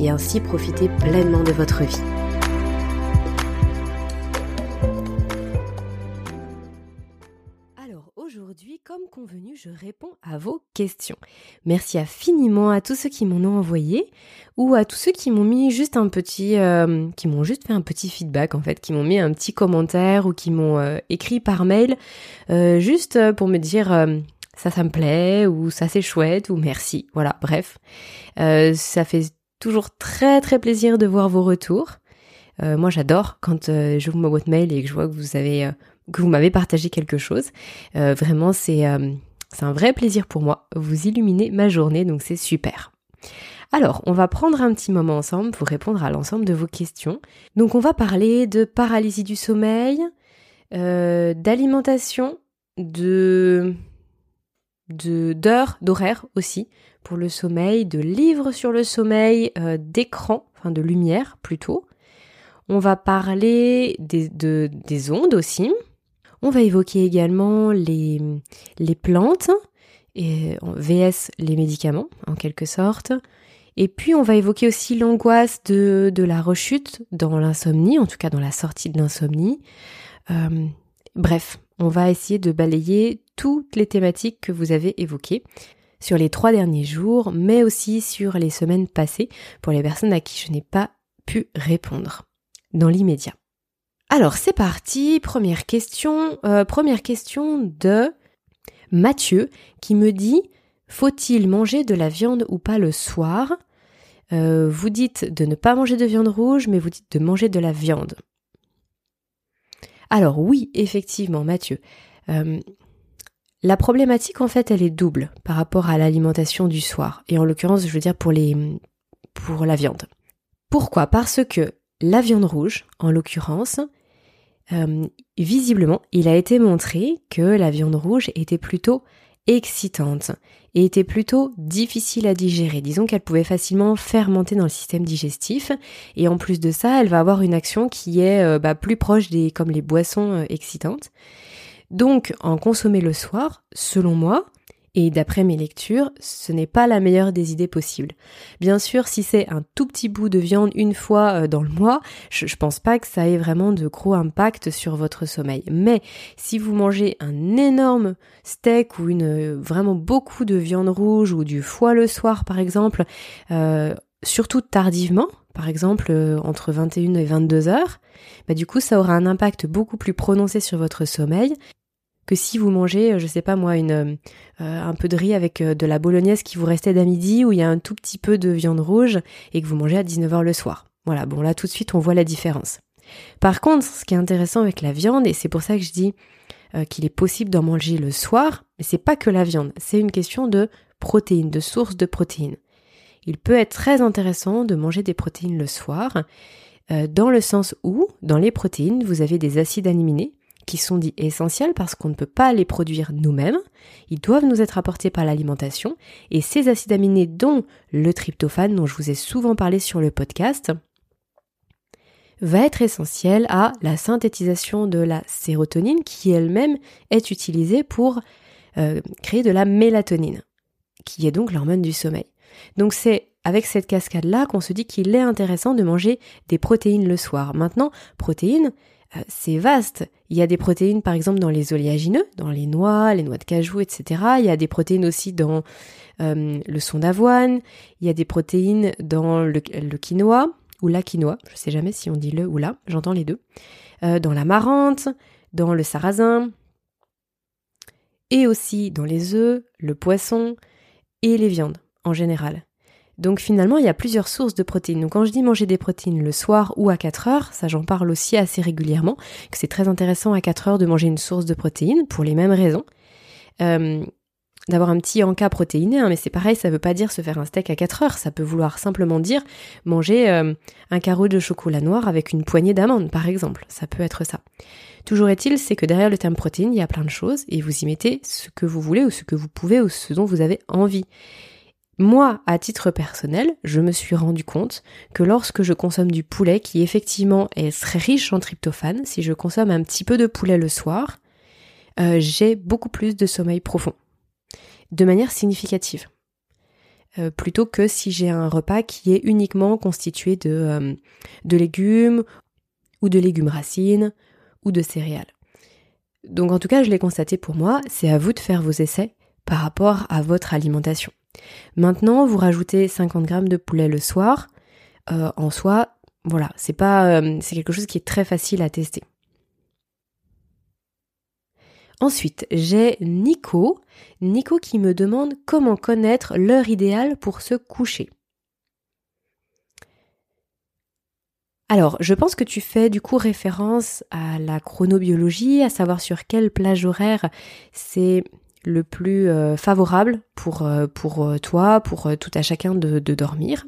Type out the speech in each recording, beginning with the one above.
et ainsi profiter pleinement de votre vie. Alors aujourd'hui, comme convenu, je réponds à vos questions. Merci infiniment à tous ceux qui m'en ont envoyé ou à tous ceux qui m'ont mis juste un petit, euh, qui m'ont juste fait un petit feedback en fait, qui m'ont mis un petit commentaire ou qui m'ont euh, écrit par mail, euh, juste pour me dire ça ça me plaît ou ça c'est chouette ou merci voilà bref ça fait toujours très très plaisir de voir vos retours. Euh, moi j'adore quand euh, j'ouvre ma boîte mail et que je vois que vous euh, m'avez partagé quelque chose. vraiment c'est c'est un vrai plaisir pour moi. Vous illuminez ma journée donc c'est super. Alors, on va prendre un petit moment ensemble pour répondre à l'ensemble de vos questions. Donc, on va parler de paralysie du sommeil, d'alimentation, de d'heures, d'horaires aussi pour le sommeil, de livres sur le sommeil, euh, d'écran, enfin de lumière plutôt. On va parler des, de, des ondes aussi. On va évoquer également les, les plantes, et VS les médicaments en quelque sorte. Et puis on va évoquer aussi l'angoisse de, de la rechute dans l'insomnie, en tout cas dans la sortie de l'insomnie. Euh, bref, on va essayer de balayer toutes les thématiques que vous avez évoquées sur les trois derniers jours, mais aussi sur les semaines passées pour les personnes à qui je n'ai pas pu répondre dans l'immédiat. Alors c'est parti, première question, euh, première question de Mathieu qui me dit faut-il manger de la viande ou pas le soir? Euh, Vous dites de ne pas manger de viande rouge, mais vous dites de manger de la viande. Alors oui, effectivement, Mathieu. Euh, la problématique, en fait, elle est double par rapport à l'alimentation du soir. Et en l'occurrence, je veux dire pour les, pour la viande. Pourquoi? Parce que la viande rouge, en l'occurrence, euh, visiblement, il a été montré que la viande rouge était plutôt excitante et était plutôt difficile à digérer. Disons qu'elle pouvait facilement fermenter dans le système digestif et en plus de ça, elle va avoir une action qui est euh, bah, plus proche des comme les boissons euh, excitantes. Donc en consommer le soir, selon moi, et d'après mes lectures, ce n'est pas la meilleure des idées possibles. Bien sûr, si c'est un tout petit bout de viande une fois euh, dans le mois, je, je pense pas que ça ait vraiment de gros impact sur votre sommeil. Mais si vous mangez un énorme steak ou une euh, vraiment beaucoup de viande rouge ou du foie le soir par exemple, euh, surtout tardivement, par exemple entre 21 et 22 heures, bah du coup ça aura un impact beaucoup plus prononcé sur votre sommeil que si vous mangez, euh, je sais pas moi, une, euh, un peu de riz avec euh, de la bolognaise qui vous restait d'à midi où il y a un tout petit peu de viande rouge et que vous mangez à 19h le soir. Voilà, bon là tout de suite on voit la différence. Par contre, ce qui est intéressant avec la viande, et c'est pour ça que je dis qu'il est possible d'en manger le soir, mais c'est pas que la viande, c'est une question de protéines, de source de protéines. Il peut être très intéressant de manger des protéines le soir, dans le sens où, dans les protéines, vous avez des acides aminés qui sont dits essentiels parce qu'on ne peut pas les produire nous-mêmes. Ils doivent nous être apportés par l'alimentation et ces acides aminés dont le tryptophane dont je vous ai souvent parlé sur le podcast va être essentiel à la synthétisation de la sérotonine qui elle-même est utilisée pour euh, créer de la mélatonine qui est donc l'hormone du sommeil. Donc c'est avec cette cascade-là qu'on se dit qu'il est intéressant de manger des protéines le soir. Maintenant, protéines, c'est vaste. Il y a des protéines par exemple dans les oléagineux, dans les noix, les noix de cajou, etc. Il y a des protéines aussi dans euh, le son d'avoine. Il y a des protéines dans le, quinoa ou la quinoa. Je sais jamais si on dit le ou la. J'entends les deux. Euh, dans l'amarante, dans le sarrasin, et aussi dans les œufs, le poisson et les viandes en général. Donc finalement, il y a plusieurs sources de protéines. Donc quand je dis manger des protéines le soir ou à 4 heures, ça j'en parle aussi assez régulièrement, que c'est très intéressant à 4 heures de manger une source de protéines pour les mêmes raisons. Euh, d'avoir un petit encas protéiné, hein, mais c'est pareil, ça veut pas dire se faire un steak à 4 heures, ça peut vouloir simplement dire manger euh, un carreau de chocolat noir avec une poignée d'amandes, par exemple, ça peut être ça. Toujours est-il, c'est que derrière le terme protéine, il y a plein de choses, et vous y mettez ce que vous voulez, ou ce que vous pouvez, ou ce dont vous avez envie. Moi, à titre personnel, je me suis rendu compte que lorsque je consomme du poulet, qui effectivement est très riche en tryptophane, si je consomme un petit peu de poulet le soir, euh, j'ai beaucoup plus de sommeil profond, de manière significative. Euh, plutôt que si j'ai un repas qui est uniquement constitué de, euh, de légumes ou de légumes racines ou de céréales. Donc en tout cas, je l'ai constaté pour moi, c'est à vous de faire vos essais par rapport à votre alimentation. Maintenant, vous rajoutez 50 grammes de poulet le soir. Euh, en soi, voilà, c'est euh, c'est quelque chose qui est très facile à tester. Ensuite, j'ai Nico. Nico qui me demande comment connaître l'heure idéale pour se coucher. Alors, je pense que tu fais du coup référence à la chronobiologie, à savoir sur quelle plage horaire c'est le plus euh, favorable pour, euh, euh, toi, pour tout à chacun de, de dormir.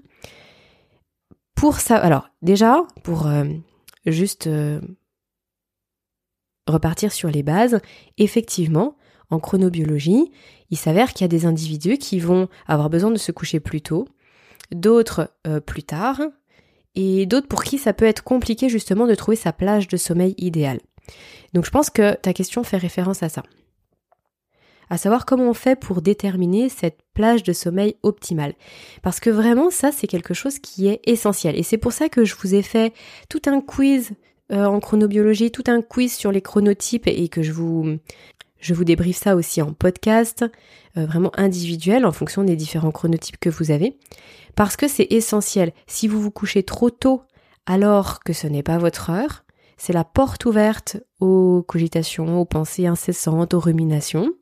Pour ça, alors déjà, pour juste repartir sur les bases, effectivement, en chronobiologie, il s'avère qu'il y a des individus qui vont avoir besoin de se coucher plus tôt, d'autres plus tard, et d'autres pour qui ça peut être compliqué justement de trouver sa plage de sommeil idéale. Donc je pense que ta question fait référence à ça à savoir comment on fait pour déterminer cette plage de sommeil optimale. Parce que vraiment, ça, c'est quelque chose qui est essentiel. Et c'est pour ça que je vous ai fait tout un quiz euh, en chronobiologie, tout un quiz sur les chronotypes et que je vous, je vous débriefe ça aussi en podcast, euh, vraiment individuel en fonction des différents chronotypes que vous avez. Parce que c'est essentiel. Si vous vous couchez trop tôt alors que ce n'est pas votre heure, c'est la porte ouverte aux cogitations, aux pensées incessantes, aux ruminations.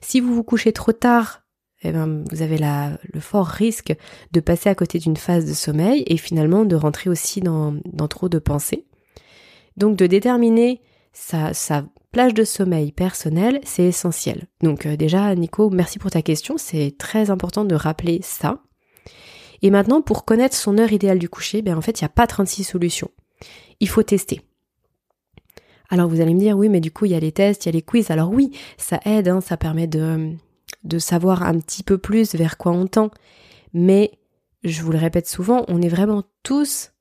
Si vous vous couchez trop tard, eh ben, vous avez le fort risque de passer à côté d'une phase de sommeil et finalement de rentrer aussi dans, trop de pensées. Donc de déterminer sa, plage de sommeil personnelle, c'est essentiel. Donc euh, déjà, Nico, merci pour ta question, c'est très important de rappeler ça. Et maintenant, pour connaître son heure idéale du coucher, ben en fait, il n'y a pas 36 solutions. Il faut tester. Alors vous allez me dire, oui, mais du coup, il y a les tests, il y a les quiz. Alors oui, ça aide, hein, ça permet de, savoir un petit peu plus vers quoi on tend. Mais, je vous le répète souvent, on est vraiment tous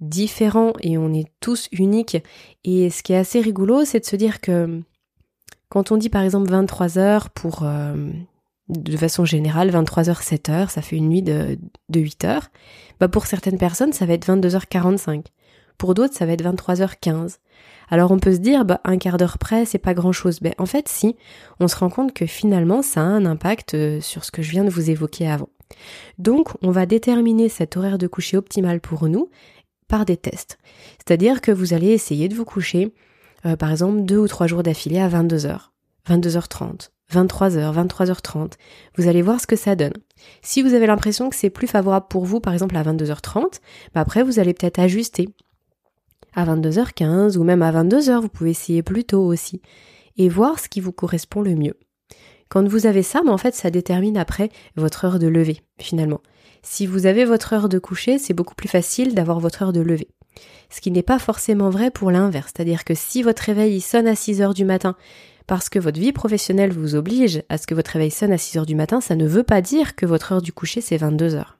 différents et on est tous uniques. Et ce qui est assez rigolo, c'est de se dire que quand on dit par exemple 23 heures pour, euh, de façon générale, 23 heures, 7 heures, ça fait une nuit de, de 8 heures, bah pour certaines personnes, ça va être 22h45. Pour d'autres, ça va être 23h15. Alors on peut se dire, bah, un quart d'heure près, c'est pas grand chose. Ben, en fait, si, on se rend compte que finalement, ça a un impact euh, sur ce que je viens de vous évoquer avant. Donc, on va déterminer cet horaire de coucher optimal pour nous par des tests. C'est-à-dire que vous allez essayer de vous coucher, euh, par exemple, deux ou trois jours d'affilée à 22h, 22h30, 23h, 23h30. Vous allez voir ce que ça donne. Si vous avez l'impression que c'est plus favorable pour vous, par exemple à 22h30, bah après vous allez peut-être ajuster à 22h15 ou même à 22h, vous pouvez essayer plus tôt aussi et voir ce qui vous correspond le mieux. Quand vous avez ça, mais en fait, ça détermine après votre heure de lever, finalement. Si vous avez votre heure de coucher, c'est beaucoup plus facile d'avoir votre heure de lever. Ce qui n'est pas forcément vrai pour l'inverse, c'est-à-dire que si votre réveil sonne à 6 heures du matin, parce que votre vie professionnelle vous oblige à ce que votre réveil sonne à 6 heures du matin, ça ne veut pas dire que votre heure du coucher c'est 22 heures.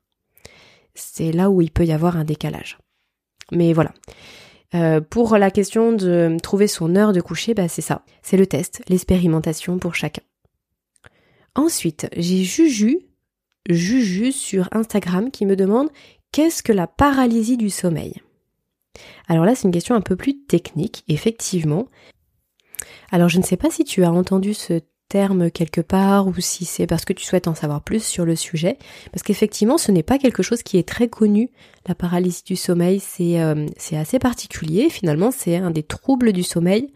C'est là où il peut y avoir un décalage. Mais voilà. Euh, pour la question de trouver son heure de coucher, bah c'est ça. C'est le test, l'expérimentation pour chacun. Ensuite, j'ai Juju, Juju sur Instagram qui me demande qu'est-ce que la paralysie du sommeil? Alors là, c'est une question un peu plus technique, effectivement. Alors je ne sais pas si tu as entendu ce terme quelque part ou si c'est parce que tu souhaites en savoir plus sur le sujet. Parce qu'effectivement, ce n'est pas quelque chose qui est très connu. La paralysie du sommeil, c'est euh, assez particulier. Finalement, c'est un des troubles du sommeil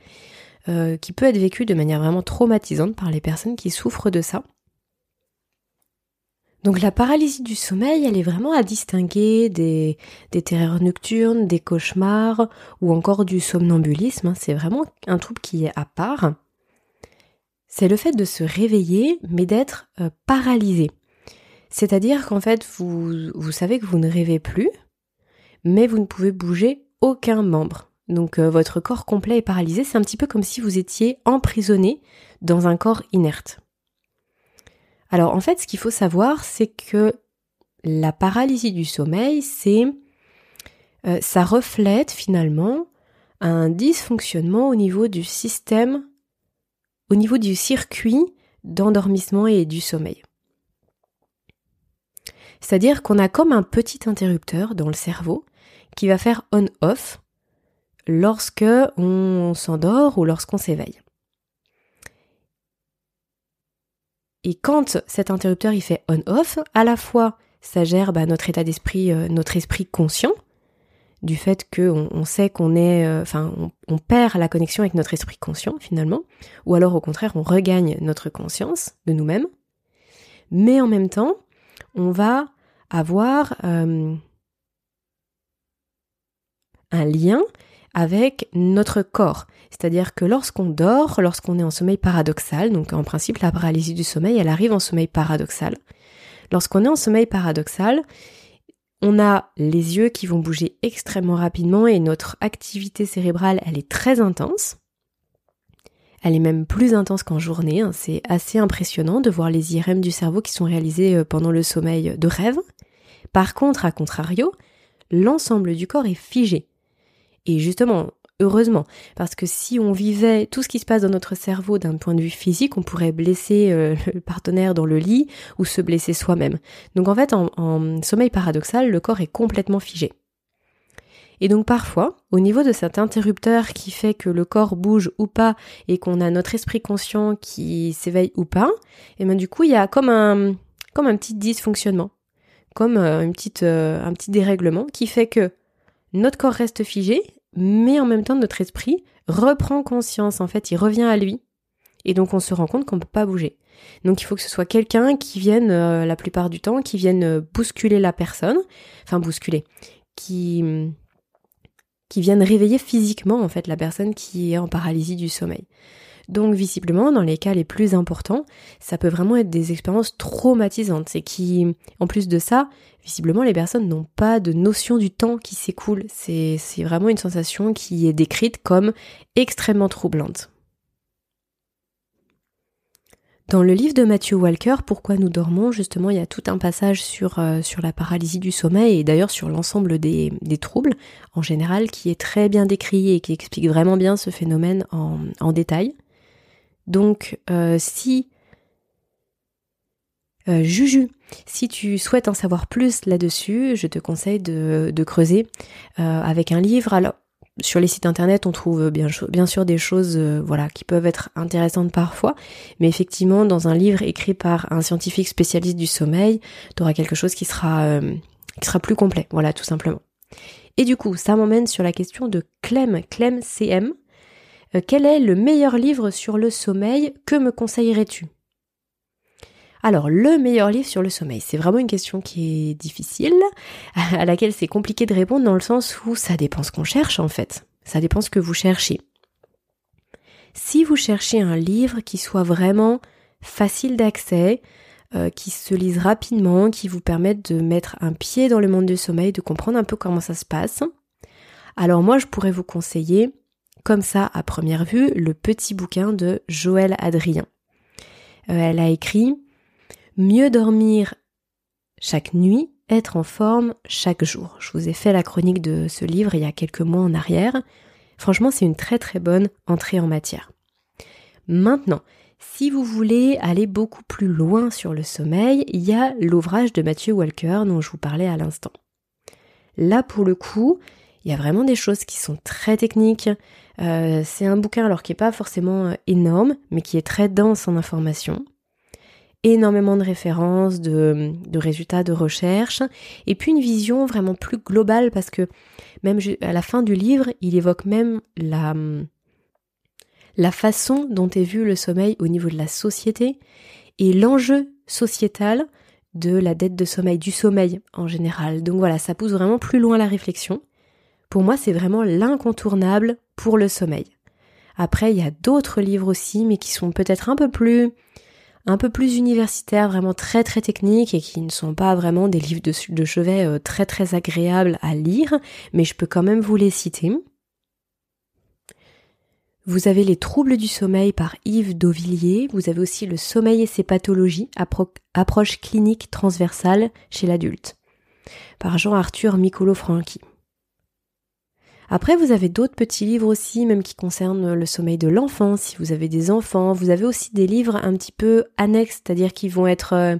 euh, qui peut être vécu de manière vraiment traumatisante par les personnes qui souffrent de ça. Donc la paralysie du sommeil, elle est vraiment à distinguer des, des terreurs nocturnes, des cauchemars ou encore du somnambulisme. Hein. C'est vraiment un trouble qui est à part. C'est le fait de se réveiller, mais d'être euh, paralysé. C'est-à-dire qu'en fait, vous, savez que vous ne rêvez plus, mais vous ne pouvez bouger aucun membre. Donc euh, votre corps complet est paralysé, c'est un petit peu comme si vous étiez emprisonné dans un corps inerte. Alors en fait, ce qu'il faut savoir, c'est que la paralysie du sommeil, c'est euh, ça reflète finalement un dysfonctionnement au niveau du système, au niveau du circuit d'endormissement et du sommeil. C'est-à-dire qu'on a comme un petit interrupteur dans le cerveau qui va faire on-off lorsque on s'endort ou lorsqu'on s'éveille. Et quand cet interrupteur il fait on-off, à la fois ça gère bah, notre état d'esprit, euh, notre esprit conscient, du fait qu'on on sait qu'on est, euh, enfin, on, perd la connexion avec notre esprit conscient finalement, ou alors au contraire on regagne notre conscience de nous-mêmes, mais en même temps on va avoir euh, un lien avec notre corps. C'est-à-dire que lorsqu'on dort, lorsqu'on est en sommeil paradoxal, donc en principe la paralysie du sommeil, elle arrive en sommeil paradoxal. Lorsqu'on est en sommeil paradoxal, on a les yeux qui vont bouger extrêmement rapidement et notre activité cérébrale, elle est très intense. Elle est même plus intense qu'en journée. Hein. C'est assez impressionnant de voir les IRM du cerveau qui sont réalisés euh, pendant le sommeil de rêve. Par contre, à contrario, l'ensemble du corps est figé. Et justement, heureusement, parce que si on vivait tout ce qui se passe dans notre cerveau d'un point de vue physique, on pourrait blesser euh, le partenaire dans le lit ou se blesser soi-même. Donc en fait, en, sommeil paradoxal, le corps est complètement figé. Et donc parfois, au niveau de cet interrupteur qui fait que le corps bouge ou pas et qu'on a notre esprit conscient qui s'éveille ou pas, et ben du coup il y a comme un comme un petit dysfonctionnement, comme euh, une petite euh, un petit dérèglement qui fait que notre corps reste figé, mais en même temps notre esprit reprend conscience, en fait, il revient à lui. Et donc on se rend compte qu'on ne peut pas bouger. Donc il faut que ce soit quelqu'un qui vienne, euh, la plupart du temps, qui vienne euh, bousculer la personne, enfin bousculer, qui, qui vienne réveiller physiquement en fait la personne qui est en paralysie du sommeil. Donc visiblement, dans les cas les plus importants, ça peut vraiment être des expériences traumatisantes. C'est qui, en plus de ça, visiblement les personnes n'ont pas de notion du temps qui s'écoule. C'est vraiment une sensation qui est décrite comme extrêmement troublante. Dans le livre de Matthew Walker, Pourquoi nous dormons, justement, il y a tout un passage sur, euh, sur la paralysie du sommeil et d'ailleurs sur l'ensemble des, troubles en général qui est très bien décrit et qui explique vraiment bien ce phénomène en détail. Donc euh, si euh, Juju, si tu souhaites en savoir plus là-dessus, je te conseille de, creuser euh, avec un livre. Alors sur les sites internet, on trouve bien, sûr des choses voilà qui peuvent être intéressantes parfois, mais effectivement dans un livre écrit par un scientifique spécialiste du sommeil, tu auras quelque chose qui sera qui sera plus complet, voilà tout simplement. Et du coup, ça m'emmène sur la question de Clem, Clem CM, euh, quel est le meilleur livre sur le sommeil Que me conseillerais-tu? Alors, le meilleur livre sur le sommeil, c'est vraiment une question qui est difficile, à laquelle c'est compliqué de répondre dans le sens où ça dépend ce qu'on cherche en fait. Ça dépend ce que vous cherchez. Si vous cherchez un livre qui soit vraiment facile d'accès, euh, qui se lise rapidement, qui vous permette de mettre un pied dans le monde du sommeil, de comprendre un peu comment ça se passe, alors moi je pourrais vous conseiller comme ça à première vue le petit bouquin de Joël Adrien. Euh, elle a écrit Mieux dormir chaque nuit, être en forme chaque jour. Je vous ai fait la chronique de ce livre il y a quelques mois en arrière. Franchement, c'est une très très bonne entrée en matière. Maintenant, si vous voulez aller beaucoup plus loin sur le sommeil, il y a l'ouvrage de Matthew Walker dont je vous parlais à l'instant. Là, pour le coup, il y a vraiment des choses qui sont très techniques. Euh, c'est un bouquin alors qui n'est pas forcément euh, énorme, mais qui est très dense en informations. Énormément de références, de, résultats de recherche, et puis une vision vraiment plus globale parce que même à la fin du livre, il évoque même la, la façon dont est vu le sommeil au niveau de la société et l'enjeu sociétal de la dette de sommeil, du sommeil en général. Donc voilà, ça pousse vraiment plus loin la réflexion. Pour moi, c'est vraiment l'incontournable pour le sommeil. Après, il y a d'autres livres aussi, mais qui sont peut-être un peu plus un peu plus universitaires, vraiment très très techniques et qui ne sont pas vraiment des livres de, chevet euh, très très agréables à lire, mais je peux quand même vous les citer. Vous avez Les troubles du sommeil par Yves Dauvillier. Vous avez aussi Le sommeil et ses pathologies, approche clinique transversale chez l'adulte, par Jean-Arthur Micolo Franchi. Après, vous avez d'autres petits livres aussi, même qui concernent le sommeil de l'enfant, si vous avez des enfants. Vous avez aussi des livres un petit peu annexes, c'est-à-dire qui vont être, euh,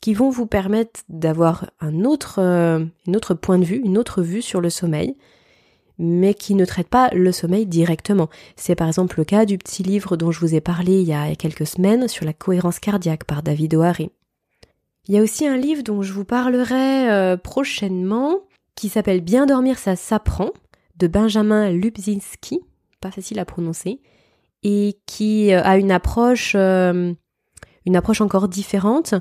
qui vont vous permettre d'avoir un autre, euh, autre point de vue, une autre vue sur le sommeil, mais qui ne traitent pas le sommeil directement. C'est par exemple le cas du petit livre dont je vous ai parlé il y a quelques semaines sur la cohérence cardiaque par David O'Hare. Il y a aussi un livre dont je vous parlerai euh, prochainement qui s'appelle Bien dormir ça s'apprend de Benjamin Lubzinski, pas facile à prononcer, et qui euh, a une approche, euh, une approche encore différente,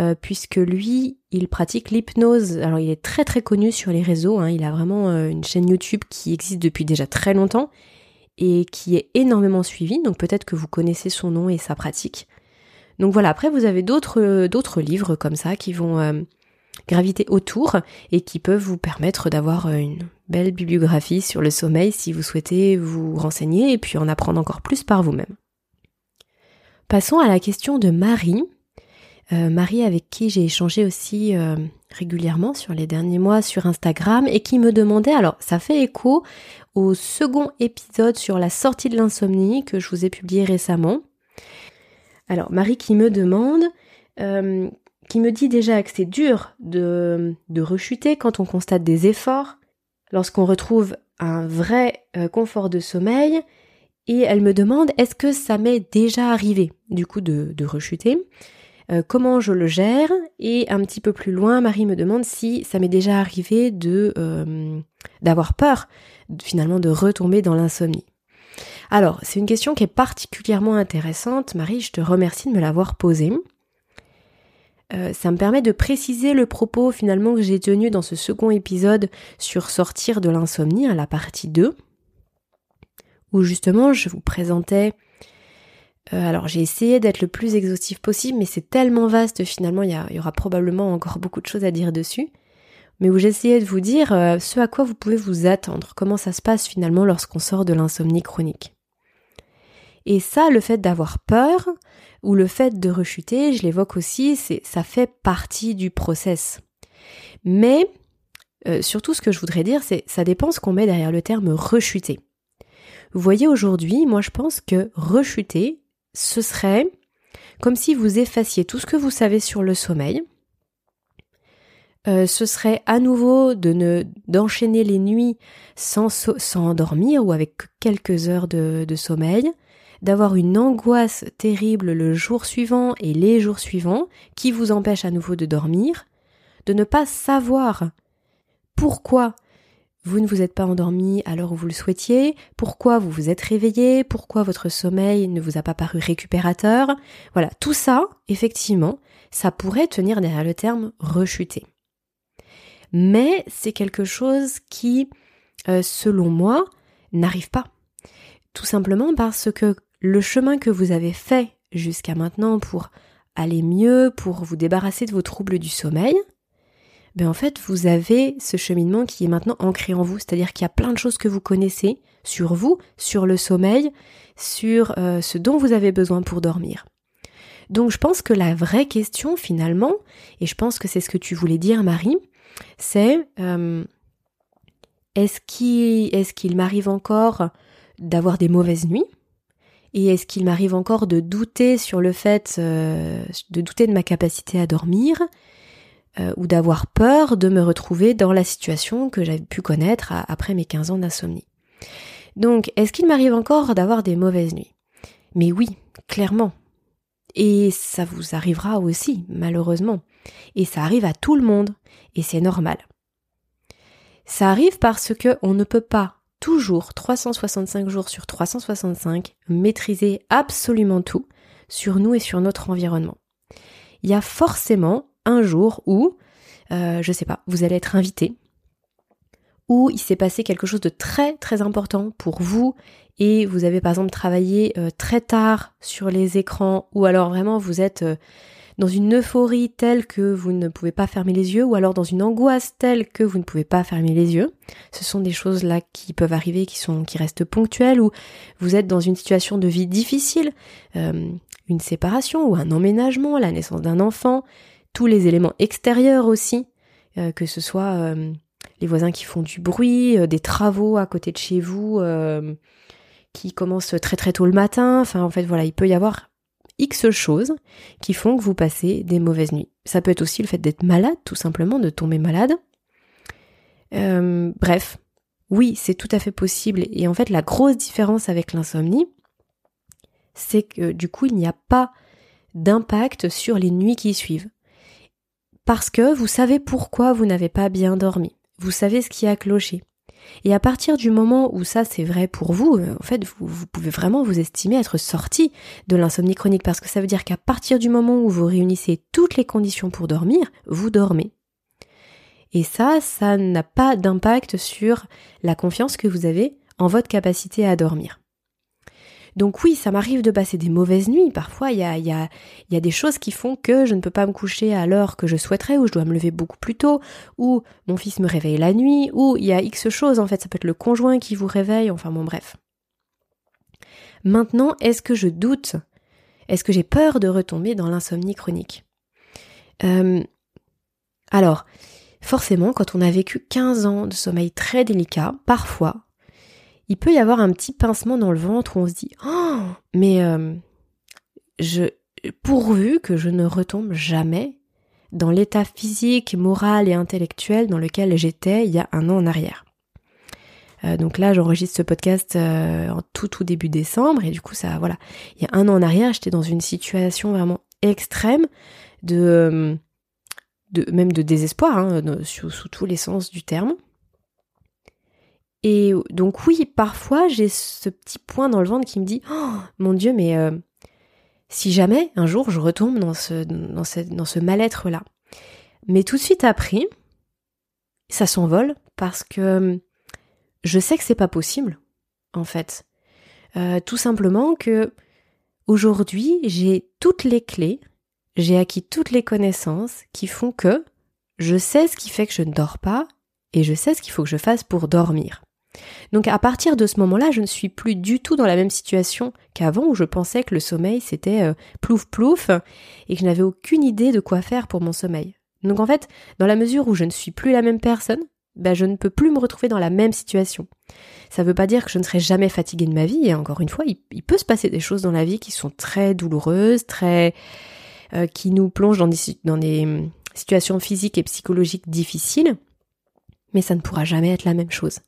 euh, puisque lui, il pratique l'hypnose. Alors, il est très très connu sur les réseaux. Hein. il a vraiment une chaîne YouTube qui existe depuis déjà très longtemps et qui est énormément suivie. Donc, peut-être que vous connaissez son nom et sa pratique. Donc voilà. Après, vous avez d'autres d'autres livres comme ça qui vont graviter autour et qui peuvent vous permettre d'avoir une belle bibliographie sur le sommeil si vous souhaitez vous renseigner et puis en apprendre encore plus par vous-même. Passons à la question de Marie. Euh, Marie avec qui j'ai échangé aussi euh, régulièrement sur les derniers mois sur Instagram et qui me demandait, alors ça fait écho au second épisode sur la sortie de l'insomnie que je vous ai publié récemment. Alors Marie qui me demande, euh, qui me dit déjà que c'est dur de, de rechuter quand on constate des efforts, lorsqu'on retrouve un vrai euh, confort de sommeil, et elle me demande est-ce que ça m'est déjà arrivé du coup de, rechuter? Euh, comment je le gère? Et un petit peu plus loin Marie me demande si ça m'est déjà arrivé de euh, d'avoir peur finalement de retomber dans l'insomnie. Alors c'est une question qui est particulièrement intéressante Marie je te remercie de me l'avoir posée. Euh, ça me permet de préciser le propos finalement que j'ai tenu dans ce second épisode sur sortir de l'insomnie, à hein, la partie 2, où justement je vous présentais... Euh, alors j'ai essayé d'être le plus exhaustif possible, mais c'est tellement vaste finalement, il y, aura probablement encore beaucoup de choses à dire dessus, mais où j'essayais de vous dire euh, ce à quoi vous pouvez vous attendre, comment ça se passe finalement lorsqu'on sort de l'insomnie chronique. Et ça, le fait d'avoir peur, ou le fait de rechuter, je l'évoque aussi, ça fait partie du process. Mais euh, surtout ce que je voudrais dire, c'est ça dépend ce qu'on met derrière le terme rechuter. Vous voyez aujourd'hui, moi je pense que rechuter, ce serait comme si vous effaciez tout ce que vous savez sur le sommeil. Euh, ce serait à nouveau de ne d'enchaîner les nuits sans, sans dormir ou avec quelques heures de sommeil, d'avoir une angoisse terrible le jour suivant et les jours suivants qui vous empêche à nouveau de dormir, de ne pas savoir pourquoi vous ne vous êtes pas endormi à l'heure où vous le souhaitiez, pourquoi vous vous êtes réveillé, pourquoi votre sommeil ne vous a pas paru récupérateur. Voilà, tout ça, effectivement, ça pourrait tenir derrière le terme rechuter. Mais c'est quelque chose qui, euh, selon moi, n'arrive pas. Tout simplement parce que le chemin que vous avez fait jusqu'à maintenant pour aller mieux, pour vous débarrasser de vos troubles du sommeil, ben en fait, vous avez ce cheminement qui est maintenant ancré en vous, c'est-à-dire qu'il y a plein de choses que vous connaissez sur vous, sur le sommeil, sur euh, ce dont vous avez besoin pour dormir. Donc je pense que la vraie question finalement, et je pense que c'est ce que tu voulais dire Marie, c'est euh, est-ce qu'il m'arrive encore d'avoir des mauvaises nuits? Et est-ce qu'il m'arrive encore de douter sur le fait, euh, de douter de ma capacité à dormir, euh, ou d'avoir peur de me retrouver dans la situation que j'avais pu connaître après mes 15 ans d'insomnie? Donc, est-ce qu'il m'arrive encore d'avoir des mauvaises nuits? Mais oui, clairement. Et ça vous arrivera aussi, malheureusement. Et ça arrive à tout le monde, et c'est normal. Ça arrive parce que on ne peut pas toujours 365 jours sur 365 maîtriser absolument tout sur nous et sur notre environnement. Il y a forcément un jour où, euh, je sais pas, vous allez être invité où il s'est passé quelque chose de très très important pour vous et vous avez par exemple travaillé euh, très tard sur les écrans ou alors vraiment vous êtes euh, dans une euphorie telle que vous ne pouvez pas fermer les yeux ou alors dans une angoisse telle que vous ne pouvez pas fermer les yeux. Ce sont des choses là qui peuvent arriver, qui sont qui restent ponctuelles ou vous êtes dans une situation de vie difficile, euh, une séparation ou un emménagement, la naissance d'un enfant, tous les éléments extérieurs aussi, que ce soit les voisins qui font du bruit, des travaux à côté de chez vous qui commence très très tôt le matin. Enfin, en fait, voilà, il peut y avoir X choses qui font que vous passez des mauvaises nuits. Ça peut être aussi le fait d'être malade, tout simplement, de tomber malade. Euh, bref, oui, c'est tout à fait possible. Et en fait, la grosse différence avec l'insomnie, c'est que du coup, il n'y a pas d'impact sur les nuits qui suivent. Parce que vous savez pourquoi vous n'avez pas bien dormi. Vous savez ce qui a cloché. Et à partir du moment où ça c'est vrai pour vous, euh, en fait, vous, pouvez vraiment vous estimer être sorti de l'insomnie chronique parce que ça veut dire qu'à partir du moment où vous réunissez toutes les conditions pour dormir, vous dormez. Et ça, ça n'a pas d'impact sur la confiance que vous avez en votre capacité à dormir. Donc oui, ça m'arrive de passer des mauvaises nuits. Parfois, il y a, des choses qui font que je ne peux pas me coucher à l'heure que je souhaiterais, ou je dois me lever beaucoup plus tôt, ou mon fils me réveille la nuit, ou il y a X choses, en fait, ça peut être le conjoint qui vous réveille, enfin bon bref. Maintenant, est-ce que je doute? Est-ce que j'ai peur de retomber dans l'insomnie chronique? Euh, Alors, forcément, quand on a vécu 15 ans de sommeil très délicat, parfois, il peut y avoir un petit pincement dans le ventre où on se dit oh mais euh, pourvu que je ne retombe jamais dans l'état physique, moral et intellectuel dans lequel j'étais il y a un an en arrière. Euh, donc là, j'enregistre ce podcast euh, en tout tout début décembre et du coup ça voilà, il y a un an en arrière, j'étais dans une situation vraiment extrême de même de désespoir hein, sous tous les sens du terme. Et donc oui, parfois j'ai ce petit point dans le ventre qui me dit oh mon Dieu, mais euh, si jamais un jour je retombe dans ce mal-être là. Mais tout de suite après, ça s'envole parce que je sais que c'est pas possible en fait. Euh, tout simplement que aujourd'hui j'ai toutes les clés, j'ai acquis toutes les connaissances qui font que je sais ce qui fait que je ne dors pas et je sais ce qu'il faut que je fasse pour dormir. Donc à partir de ce moment-là, je ne suis plus du tout dans la même situation qu'avant où je pensais que le sommeil c'était euh, plouf plouf et que je n'avais aucune idée de quoi faire pour mon sommeil. Donc en fait, dans la mesure où je ne suis plus la même personne, ben je ne peux plus me retrouver dans la même situation. Ça ne veut pas dire que je ne serai jamais fatiguée de ma vie, et encore une fois, il, peut se passer des choses dans la vie qui sont très douloureuses, très euh, qui nous plongent dans des, dans des hum, situations physiques et psychologiques difficiles, mais ça ne pourra jamais être la même chose.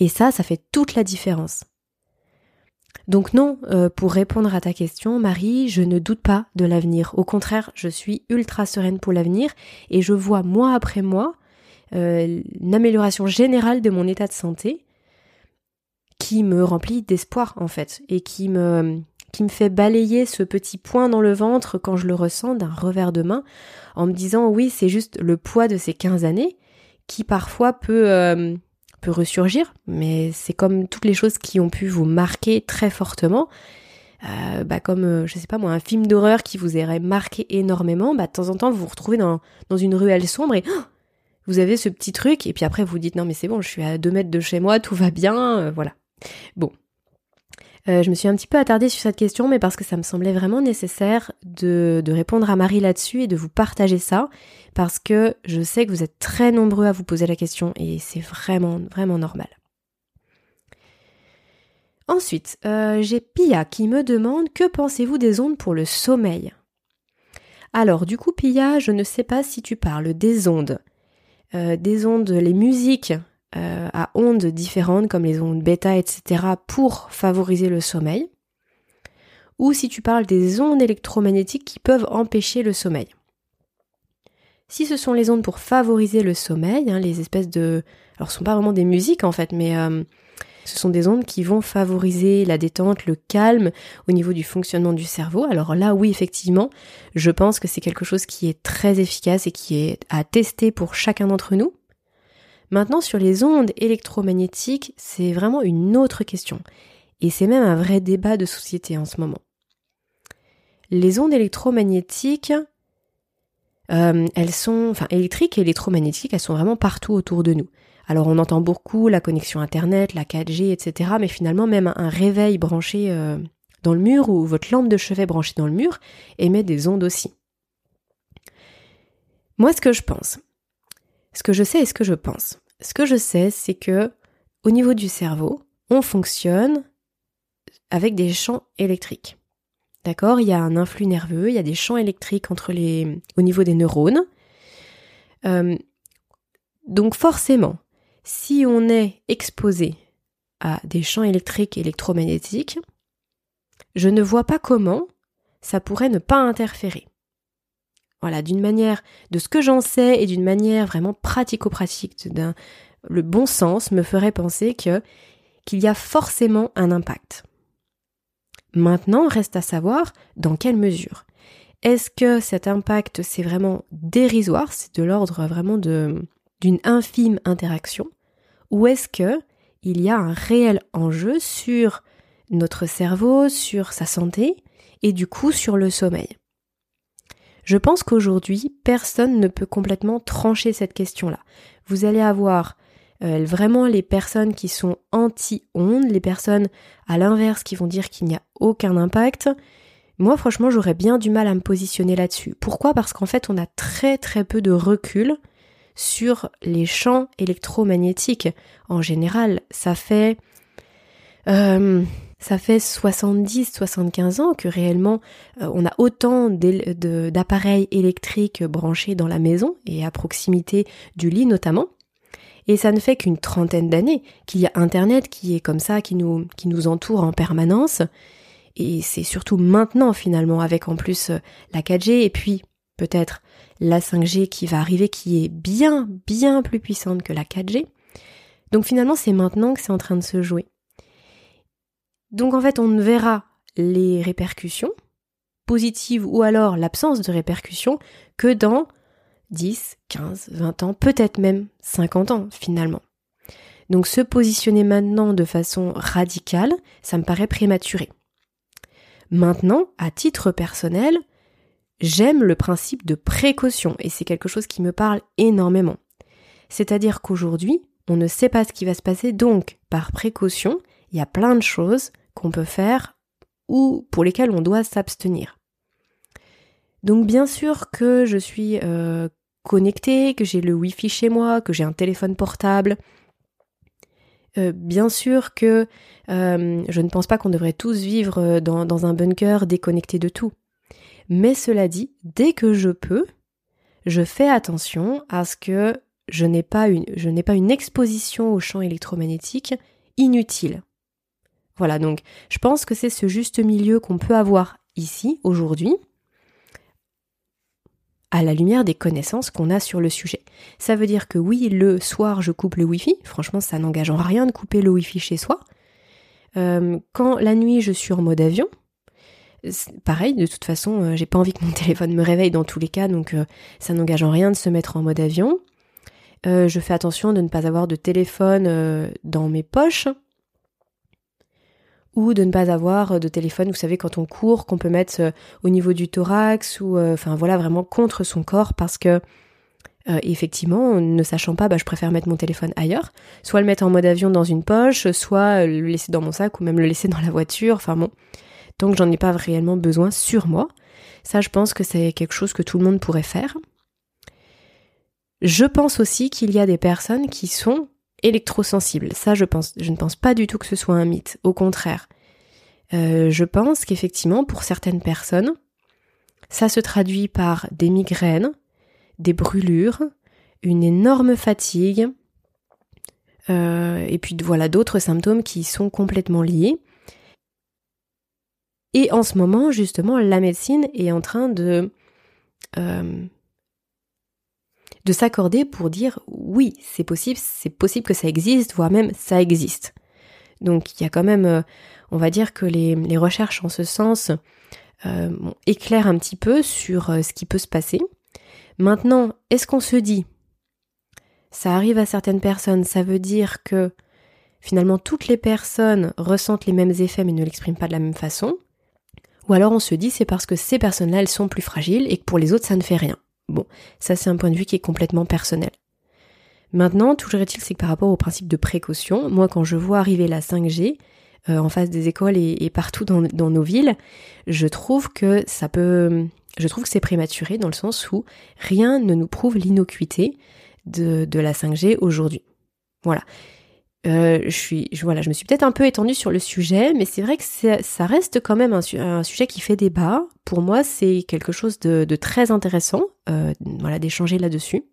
Et ça, ça fait toute la différence. Donc non, euh, pour répondre à ta question, Marie, je ne doute pas de l'avenir. Au contraire, je suis ultra sereine pour l'avenir et je vois mois après mois euh, une amélioration générale de mon état de santé qui me remplit d'espoir en fait et qui me qui me fait balayer ce petit point dans le ventre quand je le ressens d'un revers de main en me disant oui c'est juste le poids de ces 15 années qui parfois peut euh, peut ressurgir, mais c'est comme toutes les choses qui ont pu vous marquer très fortement. Euh, bah comme euh, je sais pas moi un film d'horreur qui vous aurait marqué énormément, bah de temps en temps vous vous retrouvez dans, dans une ruelle sombre et oh, vous avez ce petit truc et puis après vous dites non mais c'est bon je suis à deux mètres de chez moi tout va bien euh, voilà bon euh, je me suis un petit peu attardée sur cette question, mais parce que ça me semblait vraiment nécessaire de, répondre à Marie là-dessus et de vous partager ça, parce que je sais que vous êtes très nombreux à vous poser la question et c'est vraiment, vraiment normal. Ensuite, euh, j'ai Pia qui me demande que pensez-vous des ondes pour le sommeil? Alors, du coup, Pia, je ne sais pas si tu parles des ondes, euh, des ondes, les musiques euh, à ondes différentes comme les ondes bêta, etc. pour favoriser le sommeil, ou si tu parles des ondes électromagnétiques qui peuvent empêcher le sommeil. Si ce sont les ondes pour favoriser le sommeil, hein, les espèces de... Alors ce sont pas vraiment des musiques en fait, mais euh, ce sont des ondes qui vont favoriser la détente, le calme au niveau du fonctionnement du cerveau. Alors là, oui, effectivement, je pense que c'est quelque chose qui est très efficace et qui est à tester pour chacun d'entre nous. Maintenant, sur les ondes électromagnétiques, c'est vraiment une autre question. Et c'est même un vrai débat de société en ce moment. Les ondes électromagnétiques, euh, elles sont, enfin électriques et électromagnétiques, elles sont vraiment partout autour de nous. Alors on entend beaucoup la connexion Internet, la 4G, etc. Mais finalement même un réveil branché euh, dans le mur ou votre lampe de chevet branchée dans le mur émet des ondes aussi. Moi ce que je pense, ce que je sais et ce que je pense. Ce que je sais, c'est que au niveau du cerveau, on fonctionne avec des champs électriques. D'accord? Il y a un influx nerveux, il y a des champs électriques entre les, au niveau des neurones. Euh, donc forcément, si on est exposé à des champs électriques électromagnétiques, je ne vois pas comment ça pourrait ne pas interférer. Voilà, d'une manière, de ce que j'en sais et d'une manière vraiment pratico-pratique, le bon sens me ferait penser qu'il y a forcément un impact. Maintenant, reste à savoir dans quelle mesure. Est-ce que cet impact c'est vraiment dérisoire, c'est de l'ordre vraiment d'une infime interaction, ou est-ce que il y a un réel enjeu sur notre cerveau, sur sa santé et du coup sur le sommeil? Je pense qu'aujourd'hui, personne ne peut complètement trancher cette question-là. Vous allez avoir euh, vraiment les personnes qui sont anti-ondes, les personnes à l'inverse qui vont dire qu'il n'y a aucun impact. Moi, franchement, j'aurais bien du mal à me positionner là-dessus. Pourquoi? Parce qu'en fait, on a très très peu de recul sur les champs électromagnétiques. En général, ça fait... Euh, ça fait 70-75 ans que réellement euh, on a autant d'appareils électriques branchés dans la maison et à proximité du lit notamment. Et ça ne fait qu'une trentaine d'années qu'il y a Internet qui est comme ça, qui nous, qui nous entoure en permanence. Et c'est surtout maintenant finalement avec en plus euh, la 4G et puis peut-être la 5G qui va arriver qui est bien bien plus puissante que la 4G. Donc finalement c'est maintenant que c'est en train de se jouer. Donc en fait, on ne verra les répercussions, positives ou alors l'absence de répercussions, que dans 10, 15, 20 ans, peut-être même 50 ans finalement. Donc se positionner maintenant de façon radicale, ça me paraît prématuré. Maintenant, à titre personnel, j'aime le principe de précaution et c'est quelque chose qui me parle énormément. C'est-à-dire qu'aujourd'hui, on ne sait pas ce qui va se passer, donc par précaution, il y a plein de choses qu'on peut faire ou pour lesquels on doit s'abstenir. Donc bien sûr que je suis euh, connectée, que j'ai le Wi-Fi chez moi, que j'ai un téléphone portable. Euh, bien sûr que euh, je ne pense pas qu'on devrait tous vivre dans, un bunker déconnecté de tout. Mais cela dit, dès que je peux, je fais attention à ce que je n'ai pas pas une exposition au champ électromagnétique inutile. Voilà, donc je pense que c'est ce juste milieu qu'on peut avoir ici, aujourd'hui, à la lumière des connaissances qu'on a sur le sujet. Ça veut dire que oui, le soir, je coupe le Wi-Fi. Franchement, ça n'engage en rien de couper le Wi-Fi chez soi. Euh, quand la nuit, je suis en mode avion, pareil, de toute façon, euh, j'ai pas envie que mon téléphone me réveille dans tous les cas, donc euh, ça n'engage en rien de se mettre en mode avion. je fais attention de ne pas avoir de téléphone dans mes poches ou de ne pas avoir de téléphone, vous savez, quand on court, qu'on peut mettre euh, au niveau du thorax ou, euh, enfin voilà, vraiment contre son corps parce que euh, effectivement, ne sachant pas, bah, je préfère mettre mon téléphone ailleurs, soit le mettre en mode avion dans une poche, soit le laisser dans mon sac ou même le laisser dans la voiture, enfin bon, tant que j'en ai pas réellement besoin sur moi. Ça, je pense que c'est quelque chose que tout le monde pourrait faire. Je pense aussi qu'il y a des personnes qui sont électrosensible. Ça, je pense, je ne pense pas du tout que ce soit un mythe. Au contraire, euh, je pense qu'effectivement, pour certaines personnes, ça se traduit par des migraines, des brûlures, une énorme fatigue, euh, et puis voilà d'autres symptômes qui sont complètement liés. Et en ce moment, justement, la médecine est en train de euh, de s'accorder pour dire oui, c'est possible, c'est possible que ça existe, voire même ça existe. Donc il y a quand même, euh, on va dire que les, recherches en ce sens euh, éclairent un petit peu sur euh, ce qui peut se passer. Maintenant, est-ce qu'on se dit ça arrive à certaines personnes, ça veut dire que finalement toutes les personnes ressentent les mêmes effets mais ne l'expriment pas de la même façon? Ou alors on se dit c'est parce que ces personnes-là elles sont plus fragiles et que pour les autres ça ne fait rien. Bon, ça c'est un point de vue qui est complètement personnel. Maintenant, toujours est-il, c'est que par rapport au principe de précaution, moi quand je vois arriver la 5G, euh, en face des écoles et, partout dans, nos villes, je trouve que ça peut, je trouve que c'est prématuré dans le sens où rien ne nous prouve l'innocuité de, de la 5G aujourd'hui. Voilà. Euh, je suis, voilà, je me suis peut-être un peu étendue sur le sujet, mais c'est vrai que ça reste quand même un, sujet qui fait débat. Pour moi, c'est quelque chose de, de très intéressant, euh, voilà, d'échanger là-dessus.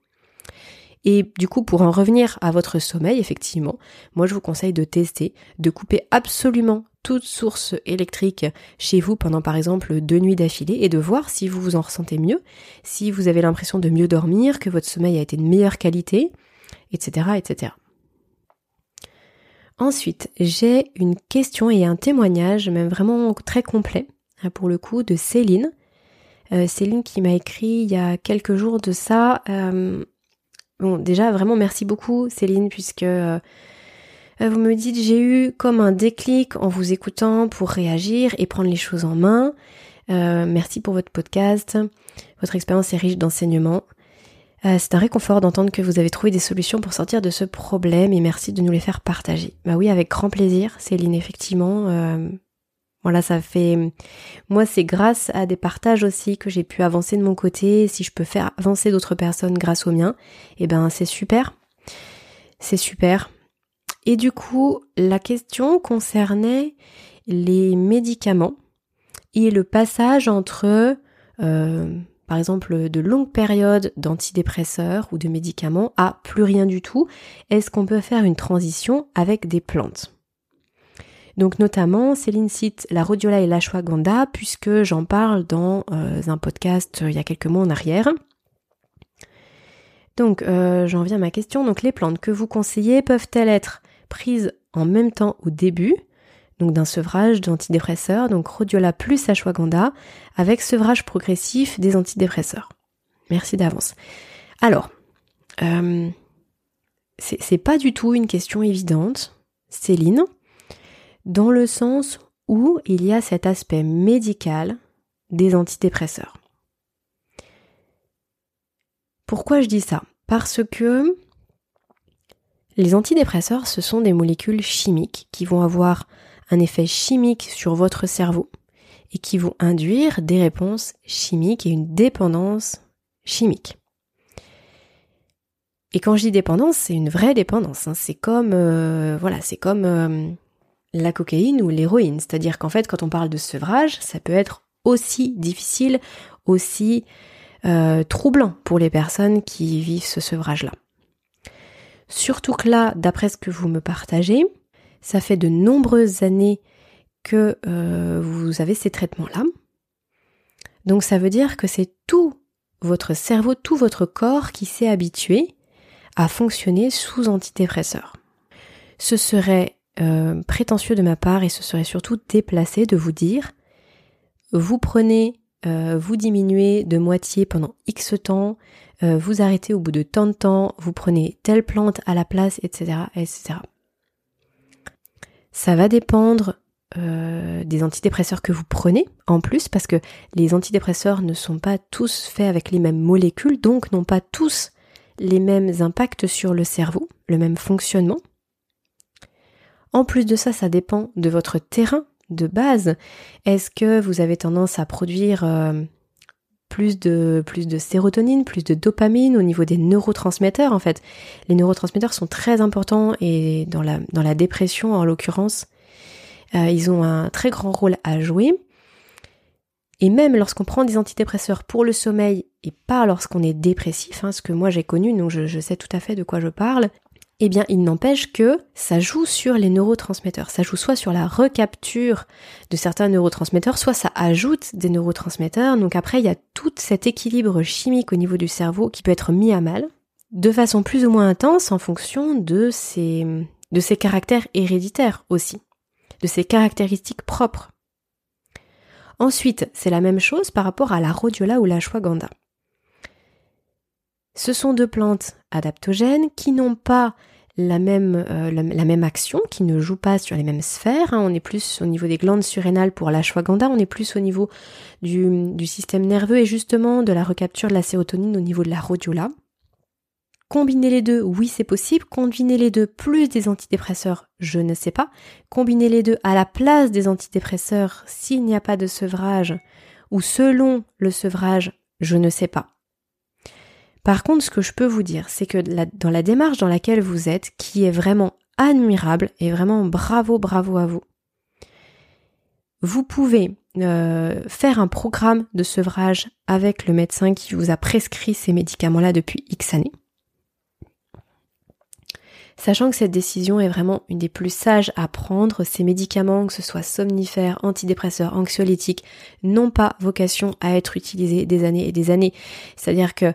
Et du coup, pour en revenir à votre sommeil, effectivement, moi je vous conseille de tester, de couper absolument toute source électrique chez vous pendant par exemple deux nuits d'affilée et de voir si vous vous en ressentez mieux, si vous avez l'impression de mieux dormir, que votre sommeil a été de meilleure qualité, etc. etc. Ensuite, j'ai une question et un témoignage, même vraiment très complet, hein, pour le coup, de Céline. Euh, Céline qui m'a écrit il y a quelques jours de ça euh, Bon, déjà, vraiment merci beaucoup Céline, puisque euh, vous me dites j'ai eu comme un déclic en vous écoutant pour réagir et prendre les choses en main. Merci pour votre podcast. Votre expérience est riche d'enseignements. Euh, c'est un réconfort d'entendre que vous avez trouvé des solutions pour sortir de ce problème et merci de nous les faire partager. Bah oui, avec grand plaisir, Céline, effectivement. Voilà, ça fait. Moi, c'est grâce à des partages aussi que j'ai pu avancer de mon côté. Si je peux faire avancer d'autres personnes grâce au mien, eh ben c'est super. C'est super. Et du coup, la question concernait les médicaments et le passage entre, euh, par exemple, de longues périodes d'antidépresseurs ou de médicaments à plus rien du tout. Est-ce qu'on peut faire une transition avec des plantes? Donc notamment, Céline cite la rhodiola et l'ashwagandha puisque j'en parle dans euh, un podcast euh, il y a quelques mois en arrière. Donc euh, j'en viens à ma question. Donc les plantes que vous conseillez peuvent-elles être prises en même temps au début? Donc d'un sevrage d'antidépresseurs, donc rhodiola plus ashwagandha, avec sevrage progressif des antidépresseurs. Merci d'avance. Alors, c'est pas du tout une question évidente, Céline dans le sens où il y a cet aspect médical des antidépresseurs. Pourquoi je dis ça? Parce que les antidépresseurs, ce sont des molécules chimiques qui vont avoir un effet chimique sur votre cerveau et qui vont induire des réponses chimiques et une dépendance chimique. Et quand je dis dépendance, c'est une vraie dépendance. Hein. C'est comme, euh, voilà, c'est comme euh, la cocaïne ou l'héroïne. C'est-à-dire qu'en fait, quand on parle de sevrage, ça peut être aussi difficile, aussi euh, troublant pour les personnes qui vivent ce sevrage-là. Surtout que là, d'après ce que vous me partagez, ça fait de nombreuses années que euh, vous avez ces traitements-là. Donc ça veut dire que c'est tout votre cerveau, tout votre corps qui s'est habitué à fonctionner sous antidépresseurs. Ce serait euh, prétentieux de ma part et ce serait surtout déplacé de vous dire vous prenez, euh, vous diminuez de moitié pendant X temps, vous arrêtez au bout de tant de temps, vous prenez telle plante à la place, etc. etc. Ça va dépendre des antidépresseurs que vous prenez en plus parce que les antidépresseurs ne sont pas tous faits avec les mêmes molécules, donc n'ont pas tous les mêmes impacts sur le cerveau, le même fonctionnement. En plus de ça, ça dépend de votre terrain de base. Est-ce que vous avez tendance à produire euh, plus de sérotonine, plus de dopamine au niveau des neurotransmetteurs en fait. Les neurotransmetteurs sont très importants et dans la dépression en l'occurrence, euh, ils ont un très grand rôle à jouer. Et même lorsqu'on prend des antidépresseurs pour le sommeil et pas lorsqu'on est dépressif, hein, ce que moi j'ai connu, donc je sais tout à fait de quoi je parle, eh bien il n'empêche que ça joue sur les neurotransmetteurs. Ça joue soit sur la recapture de certains neurotransmetteurs, soit ça ajoute des neurotransmetteurs. Donc après, il y a tout cet équilibre chimique au niveau du cerveau qui peut être mis à mal de façon plus ou moins intense en fonction de ses, caractères héréditaires aussi, de ses caractéristiques propres. Ensuite, c'est la même chose par rapport à la rhodiola ou la l'ashwagandha. Ce sont deux plantes adaptogènes qui n'ont pas la même, euh, la, même action, qui ne jouent pas sur les mêmes sphères. Hein. On est plus au niveau des glandes surrénales pour l'ashwagandha, on est plus au niveau du, du, système nerveux et justement de la recapture de la sérotonine au niveau de la rhodiola. Combiner les deux, oui c'est possible. Combiner les deux plus des antidépresseurs, je ne sais pas. Combiner les deux à la place des antidépresseurs s'il n'y a pas de sevrage ou selon le sevrage, je ne sais pas. Par contre, ce que je peux vous dire, c'est que dans la démarche dans laquelle vous êtes, qui est vraiment admirable et vraiment bravo, bravo à vous, vous pouvez euh, faire un programme de sevrage avec le médecin qui vous a prescrit ces médicaments-là depuis X années sachant que cette décision est vraiment une des plus sages à prendre. Ces médicaments, que ce soit somnifères, antidépresseurs, anxiolytiques, n'ont pas vocation à être utilisés des années et des années. C'est-à-dire que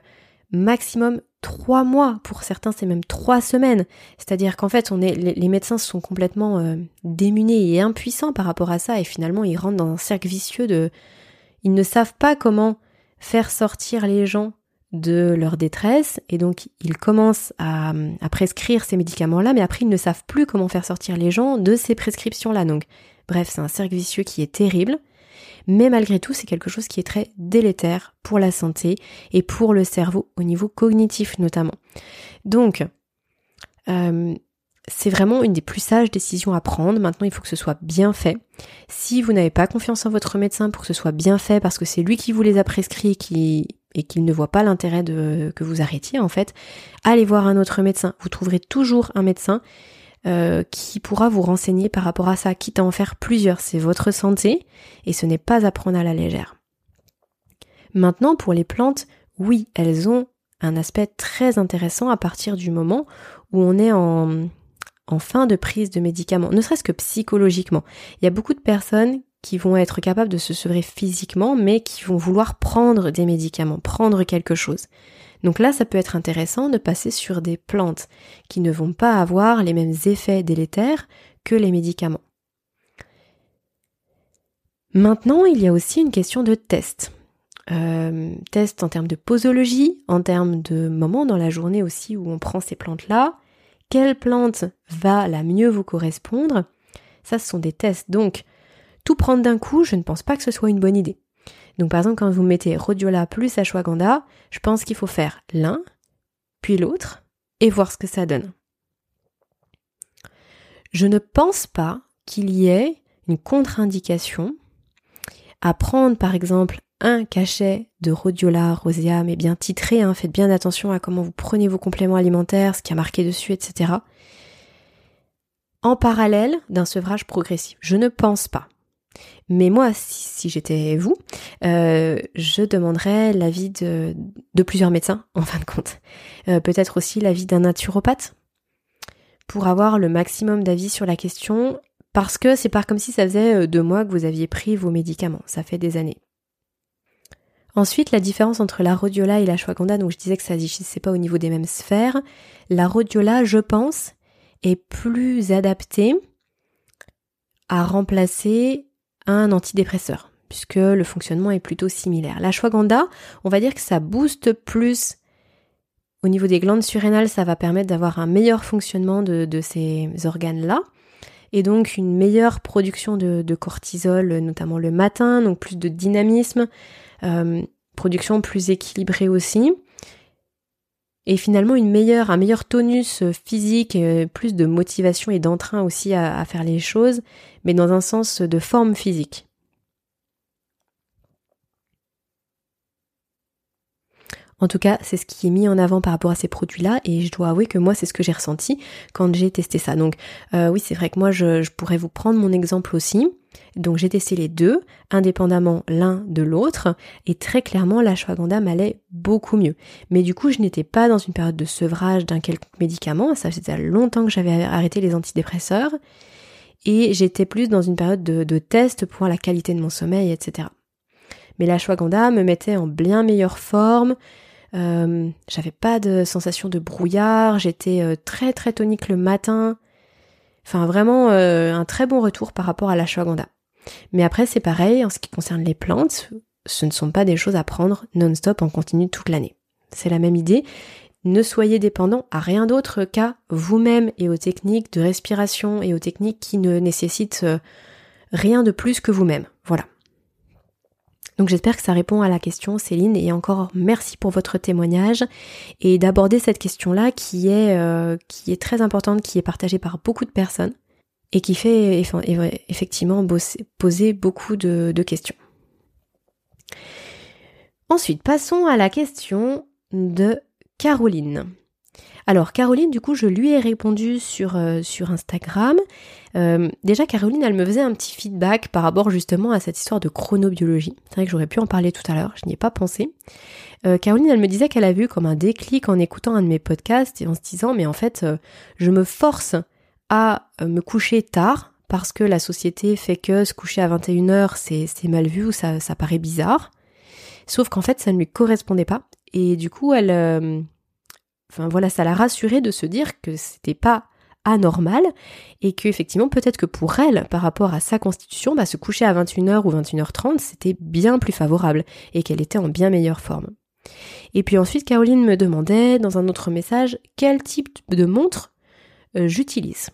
maximum trois mois, pour certains c'est même trois semaines. C'est-à-dire qu'en fait, on est, les, médecins sont complètement euh, démunis et impuissants par rapport à ça, et finalement ils rentrent dans un cercle vicieux de, ils ne savent pas comment faire sortir les gens de leur détresse et donc ils commencent à, prescrire ces médicaments-là, mais après ils ne savent plus comment faire sortir les gens de ces prescriptions-là. Donc bref, c'est un cercle vicieux qui est terrible, mais malgré tout c'est quelque chose qui est très délétère pour la santé et pour le cerveau au niveau cognitif notamment. Donc euh, c'est vraiment une des plus sages décisions à prendre. Maintenant, il faut que ce soit bien fait. Si vous n'avez pas confiance en votre médecin pour que ce soit bien fait, parce que c'est lui qui vous les a prescrits, qui et qu'il ne voit pas l'intérêt de que vous arrêtiez en fait, allez voir un autre médecin. Vous trouverez toujours un médecin euh, qui pourra vous renseigner par rapport à ça, quitte à en faire plusieurs. C'est votre santé et ce n'est pas à prendre à la légère. Maintenant, pour les plantes, oui, elles ont un aspect très intéressant à partir du moment où on est en, en fin de prise de médicaments, ne serait-ce que psychologiquement. Il y a beaucoup de personnes qui vont être capables de se sevrer physiquement, mais qui vont vouloir prendre des médicaments, prendre quelque chose. Donc là, ça peut être intéressant de passer sur des plantes qui ne vont pas avoir les mêmes effets délétères que les médicaments. Maintenant, il y a aussi une question de test. Euh, test en termes de posologie, en termes de moments dans la journée aussi où on prend ces plantes-là. Quelle plante va la mieux vous correspondre? Ça, ce sont des tests. Donc, tout prendre d'un coup, je ne pense pas que ce soit une bonne idée. Donc par exemple, quand vous mettez rhodiola plus ashwagandha, je pense qu'il faut faire l'un, puis l'autre, et voir ce que ça donne. Je ne pense pas qu'il y ait une contre-indication à prendre par exemple un cachet de rhodiola rosea, mais bien titré, hein, faites bien attention à comment vous prenez vos compléments alimentaires, ce qui a marqué dessus, etc. En parallèle d'un sevrage progressif. Je ne pense pas. Mais moi, si, j'étais vous, euh, je demanderais l'avis de, plusieurs médecins, en fin de compte. Euh, peut-être aussi l'avis d'un naturopathe, pour avoir le maximum d'avis sur la question, parce que c'est pas comme si ça faisait euh, deux mois que vous aviez pris vos médicaments, ça fait des années. Ensuite, la différence entre la rhodiola et la shwaganda, donc je disais que ça c'est pas au niveau des mêmes sphères. La rhodiola, je pense, est plus adaptée à remplacer un antidépresseur, puisque le fonctionnement est plutôt similaire. La Shwaganda, on va dire que ça booste plus au niveau des glandes surrénales, ça va permettre d'avoir un meilleur fonctionnement de, ces organes-là, et donc une meilleure production de, cortisol, notamment le matin, donc plus de dynamisme, euh, production plus équilibrée aussi et finalement une meilleure, un meilleur tonus physique, plus de motivation et d'entrain aussi à, faire les choses, mais dans un sens de forme physique. En tout cas, c'est ce qui est mis en avant par rapport à ces produits-là, et je dois avouer que moi, c'est ce que j'ai ressenti quand j'ai testé ça. Donc, euh, oui, c'est vrai que moi, je, pourrais vous prendre mon exemple aussi. Donc j'ai testé les deux, indépendamment l'un de l'autre, et très clairement l'ashwagandha m'allait beaucoup mieux. Mais du coup, je n'étais pas dans une période de sevrage d'un quelconque médicament, ça faisait longtemps que j'avais arrêté les antidépresseurs, et j'étais plus dans une période de, test pour la qualité de mon sommeil, etc. Mais l'ashwagandha me mettait en bien meilleure forme, euh, j'avais pas de sensation de brouillard, j'étais euh, très très tonique le matin, Enfin, vraiment euh, un très bon retour par rapport à l'ashwagandha. Mais après, c'est pareil, en ce qui concerne les plantes, ce ne sont pas des choses à prendre non-stop en continu toute l'année. c'est la même idée. Ne soyez dépendant à rien d'autre qu'à vous-même et aux techniques de respiration et aux techniques qui ne nécessitent euh, rien de plus que vous-même. Voilà. Donc j'espère que ça répond à la question Céline et encore merci pour votre témoignage et d'aborder cette question-là qui est euh, qui est très importante, qui est partagée par beaucoup de personnes et qui fait effectivement poser beaucoup de questions. Ensuite, passons à la question de Caroline. Alors Caroline, du coup, je lui ai répondu sur, euh, sur Instagram. Euh, déjà, Caroline, elle me faisait un petit feedback par rapport justement à cette histoire de chronobiologie. C'est vrai que j'aurais pu en parler tout à l'heure, je n'y ai pas pensé. Euh, Caroline, elle me disait qu'elle a vu comme un déclic en écoutant un de mes podcasts et en se disant, mais en fait, je me force à me coucher tard parce que la société fait que se coucher à 21h, c'est mal vu ou ça, ça paraît bizarre. Sauf qu'en fait, ça ne lui correspondait pas. Et du coup, elle, Enfin voilà, ça l'a rassurée de se dire que c'était pas anormal et que effectivement peut-être que pour elle par rapport à sa constitution bah, se coucher à 21h ou 21h30 c'était bien plus favorable et qu'elle était en bien meilleure forme. Et puis ensuite Caroline me demandait dans un autre message quel type de montre euh, j'utilise.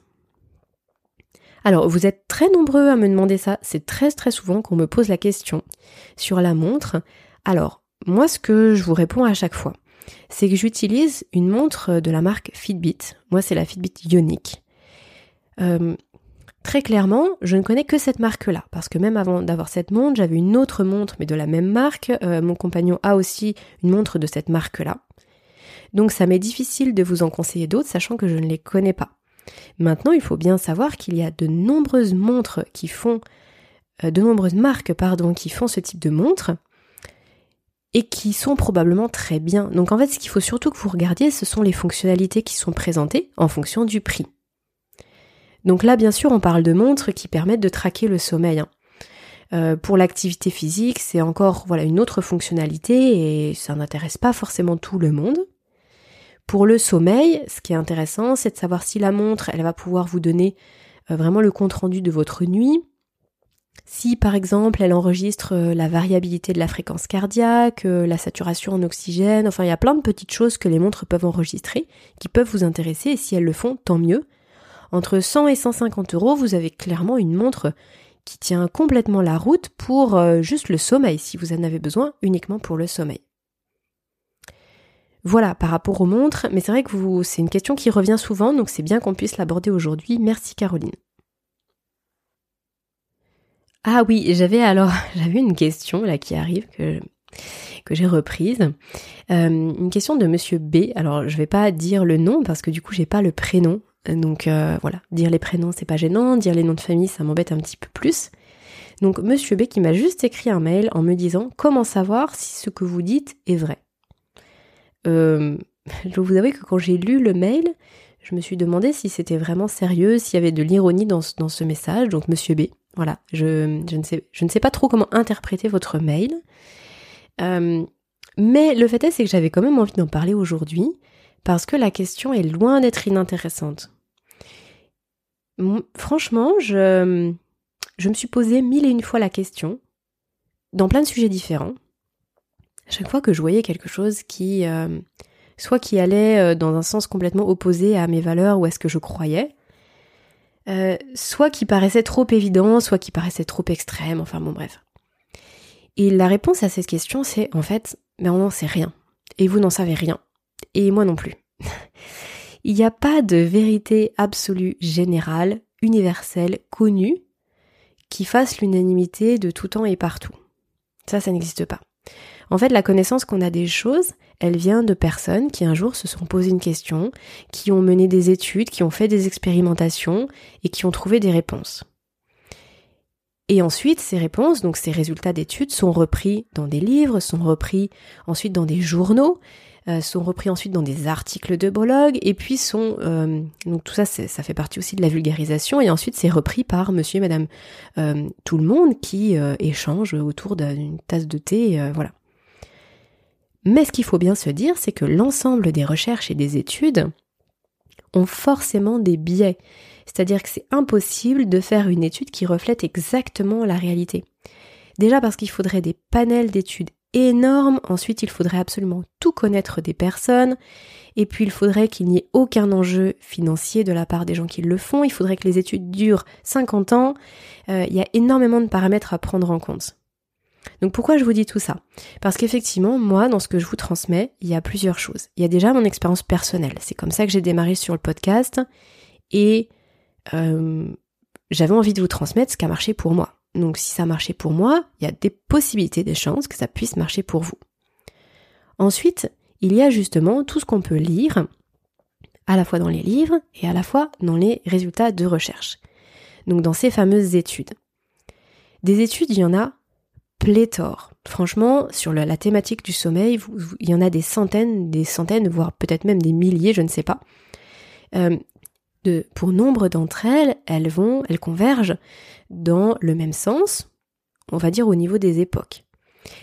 Alors vous êtes très nombreux à me demander ça, c'est très très souvent qu'on me pose la question sur la montre. Alors moi ce que je vous réponds à chaque fois, c'est que j'utilise une montre de la marque Fitbit. Moi, c'est la Fitbit Ionic. Euh, très clairement, je ne connais que cette marque-là, parce que même avant d'avoir cette montre, j'avais une autre montre, mais de la même marque. Euh, mon compagnon a aussi une montre de cette marque-là. Donc ça m'est difficile de vous en conseiller d'autres, sachant que je ne les connais pas. Maintenant, il faut bien savoir qu'il y a de nombreuses montres qui font, euh, de nombreuses marques, pardon, qui font ce type de montre et qui sont probablement très bien. Donc en fait, ce qu'il faut surtout que vous regardiez, ce sont les fonctionnalités qui sont présentées en fonction du prix. Donc là, bien sûr, on parle de montres qui permettent de traquer le sommeil. Hein. Euh, pour l'activité physique, c'est encore voilà une autre fonctionnalité et ça n'intéresse pas forcément tout le monde. Pour le sommeil, ce qui est intéressant, c'est de savoir si la montre, elle va pouvoir vous donner euh, vraiment le compte rendu de votre nuit, si par exemple elle enregistre euh, la variabilité de la fréquence cardiaque, euh, la saturation en oxygène, enfin il y a plein de petites choses que les montres peuvent enregistrer qui peuvent vous intéresser et si elles le font, tant mieux. Entre 100 et 150 euros, vous avez clairement une montre qui tient complètement la route pour euh, juste le sommeil, si vous en avez besoin uniquement pour le sommeil. Voilà, par rapport aux montres, mais c'est vrai que c'est une question qui revient souvent, donc c'est bien qu'on puisse l'aborder aujourd'hui. Merci Caroline. Ah oui, j'avais alors j'avais une question là qui arrive que j'ai reprise. Euh, une question de Monsieur B. Alors je vais pas dire le nom parce que du coup j'ai pas le prénom. Donc euh, voilà, dire les prénoms c'est pas gênant, dire les noms de famille ça m'embête un petit peu plus. Donc Monsieur B qui m'a juste écrit un mail en me disant comment savoir si ce que vous dites est vrai? Euh, je vous avouer que quand j'ai lu le mail, je me suis demandé si c'était vraiment sérieux, s'il y avait de l'ironie dans, dans ce message. Donc Monsieur B, voilà, je, ne sais, pas trop comment interpréter votre mail. Euh, mais le fait est, c'est que j'avais quand même envie d'en parler aujourd'hui parce que la question est loin d'être inintéressante. Franchement, je, me suis posé mille et une fois la question, dans plein de sujets différents. chaque fois que je voyais quelque chose qui, euh, soit qui allait euh, dans un sens complètement opposé à mes valeurs ou à ce que je croyais, euh, soit qui paraissait trop évident, soit qui paraissait trop extrême, enfin bon bref. Et la réponse à cette question, c'est en fait, mais on n'en sait rien. Et vous n'en savez rien. Et moi non plus. Il n'y a pas de vérité absolue générale, universelle, connue, qui fasse l'unanimité de tout temps et partout. Ça, ça n'existe pas. En fait, la connaissance qu'on a des choses, elle vient de personnes qui un jour se sont posées une question, qui ont mené des études, qui ont fait des expérimentations et qui ont trouvé des réponses. Et ensuite, ces réponses, donc ces résultats d'études, sont repris dans des livres, sont repris ensuite dans des journaux, euh, sont repris ensuite dans des articles de blog, et puis sont euh, donc tout ça, ça fait partie aussi de la vulgarisation, et ensuite c'est repris par Monsieur et Madame euh, tout le monde qui échange autour d'une tasse de thé, voilà. Mais ce qu'il faut bien se dire, c'est que l'ensemble des recherches et des études ont forcément des biais. C'est-à-dire que c'est impossible de faire une étude qui reflète exactement la réalité. Déjà parce qu'il faudrait des panels d'études énorme. Ensuite, il faudrait absolument tout connaître des personnes. Et puis, il faudrait qu'il n'y ait aucun enjeu financier de la part des gens qui le font. Il faudrait que les études durent 50 ans. Euh, il y a énormément de paramètres à prendre en compte. Donc pourquoi je vous dis tout ça? Parce qu'effectivement, moi, dans ce que je vous transmets, il y a plusieurs choses. Il y a déjà mon expérience personnelle. C'est comme ça que j'ai démarré sur le podcast. Et euh, j'avais envie de vous transmettre ce qui a marché pour moi. Donc si ça marchait pour moi, il y a des possibilités, des chances que ça puisse marcher pour vous. Ensuite, il y a justement tout ce qu'on peut lire, à la fois dans les livres et à la fois dans les résultats de recherche. Donc dans ces fameuses études. Des études, il y en a pléthore. Franchement, sur la, thématique du sommeil, il y en a des centaines, des centaines, voire peut-être même des milliers, je ne sais pas. Euh, pour nombre d'entre elles, elles vont, elles convergent dans le même sens, on va dire au niveau des époques.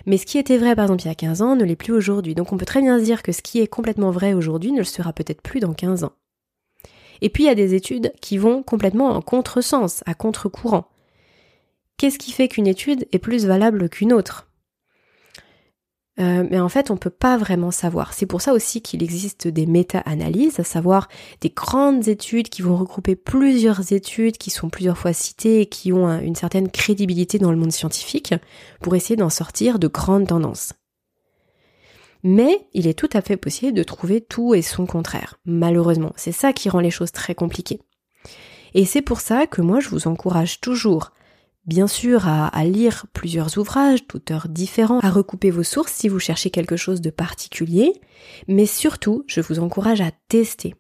Mais ce qui était vrai par exemple il y a 15 ans ne l'est plus aujourd'hui. Donc on peut très bien se dire que ce qui est complètement vrai aujourd'hui ne le sera peut-être plus dans 15 ans. Et puis il y a des études qui vont complètement en contresens, à contre-courant. Qu'est-ce qui fait qu'une étude est plus valable qu'une autre? Euh, mais en fait, on ne peut pas vraiment savoir. C'est pour ça aussi qu'il existe des méta-analyses, à savoir des grandes études qui vont regrouper plusieurs études qui sont plusieurs fois citées et qui ont une certaine crédibilité dans le monde scientifique pour essayer d'en sortir de grandes tendances. Mais il est tout à fait possible de trouver tout et son contraire, malheureusement. C'est ça qui rend les choses très compliquées. Et c'est pour ça que moi je vous encourage toujours bien sûr à, lire plusieurs ouvrages d'auteurs différents, à recouper vos sources si vous cherchez quelque chose de particulier, mais surtout, je vous encourage à tester.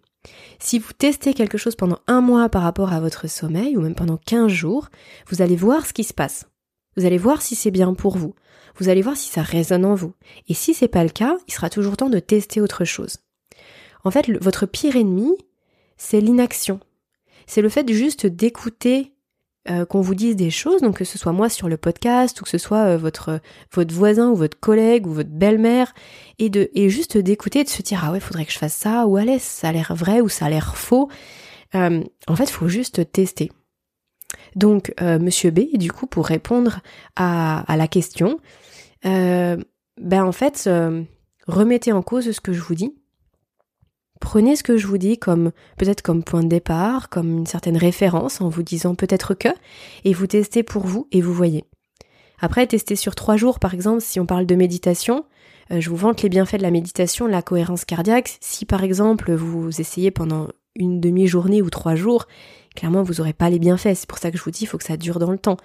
Si vous testez quelque chose pendant un mois par rapport à votre sommeil, ou même pendant 15 jours, vous allez voir ce qui se passe. Vous allez voir si c'est bien pour vous. Vous allez voir si ça résonne en vous. Et si c'est pas le cas, il sera toujours temps de tester autre chose. En fait, votre pire ennemi, c'est l'inaction. C'est le fait juste d'écouter euh, qu'on vous dise des choses, donc que ce soit moi sur le podcast ou que ce soit euh, votre votre voisin ou votre collègue ou votre belle-mère, et de et juste d'écouter, de se dire ah ouais, faudrait que je fasse ça ou allez, ça a l'air vrai ou ça a l'air faux. Euh, en fait, il faut juste tester. Donc, Monsieur B, du coup, pour répondre à, à la question, ben en fait, remettez en cause ce que je vous dis Prenez ce que je vous dis comme peut-être comme point de départ, comme une certaine référence en vous disant peut-être que, et vous testez pour vous et vous voyez. Après, testez sur trois jours, par exemple, si on parle de méditation, euh, je vous vante les bienfaits de la méditation, la cohérence cardiaque. Si par exemple vous essayez pendant une demi-journée ou trois jours, clairement vous n'aurez pas les bienfaits. C'est pour ça que je vous dis, il faut que ça dure dans le temps.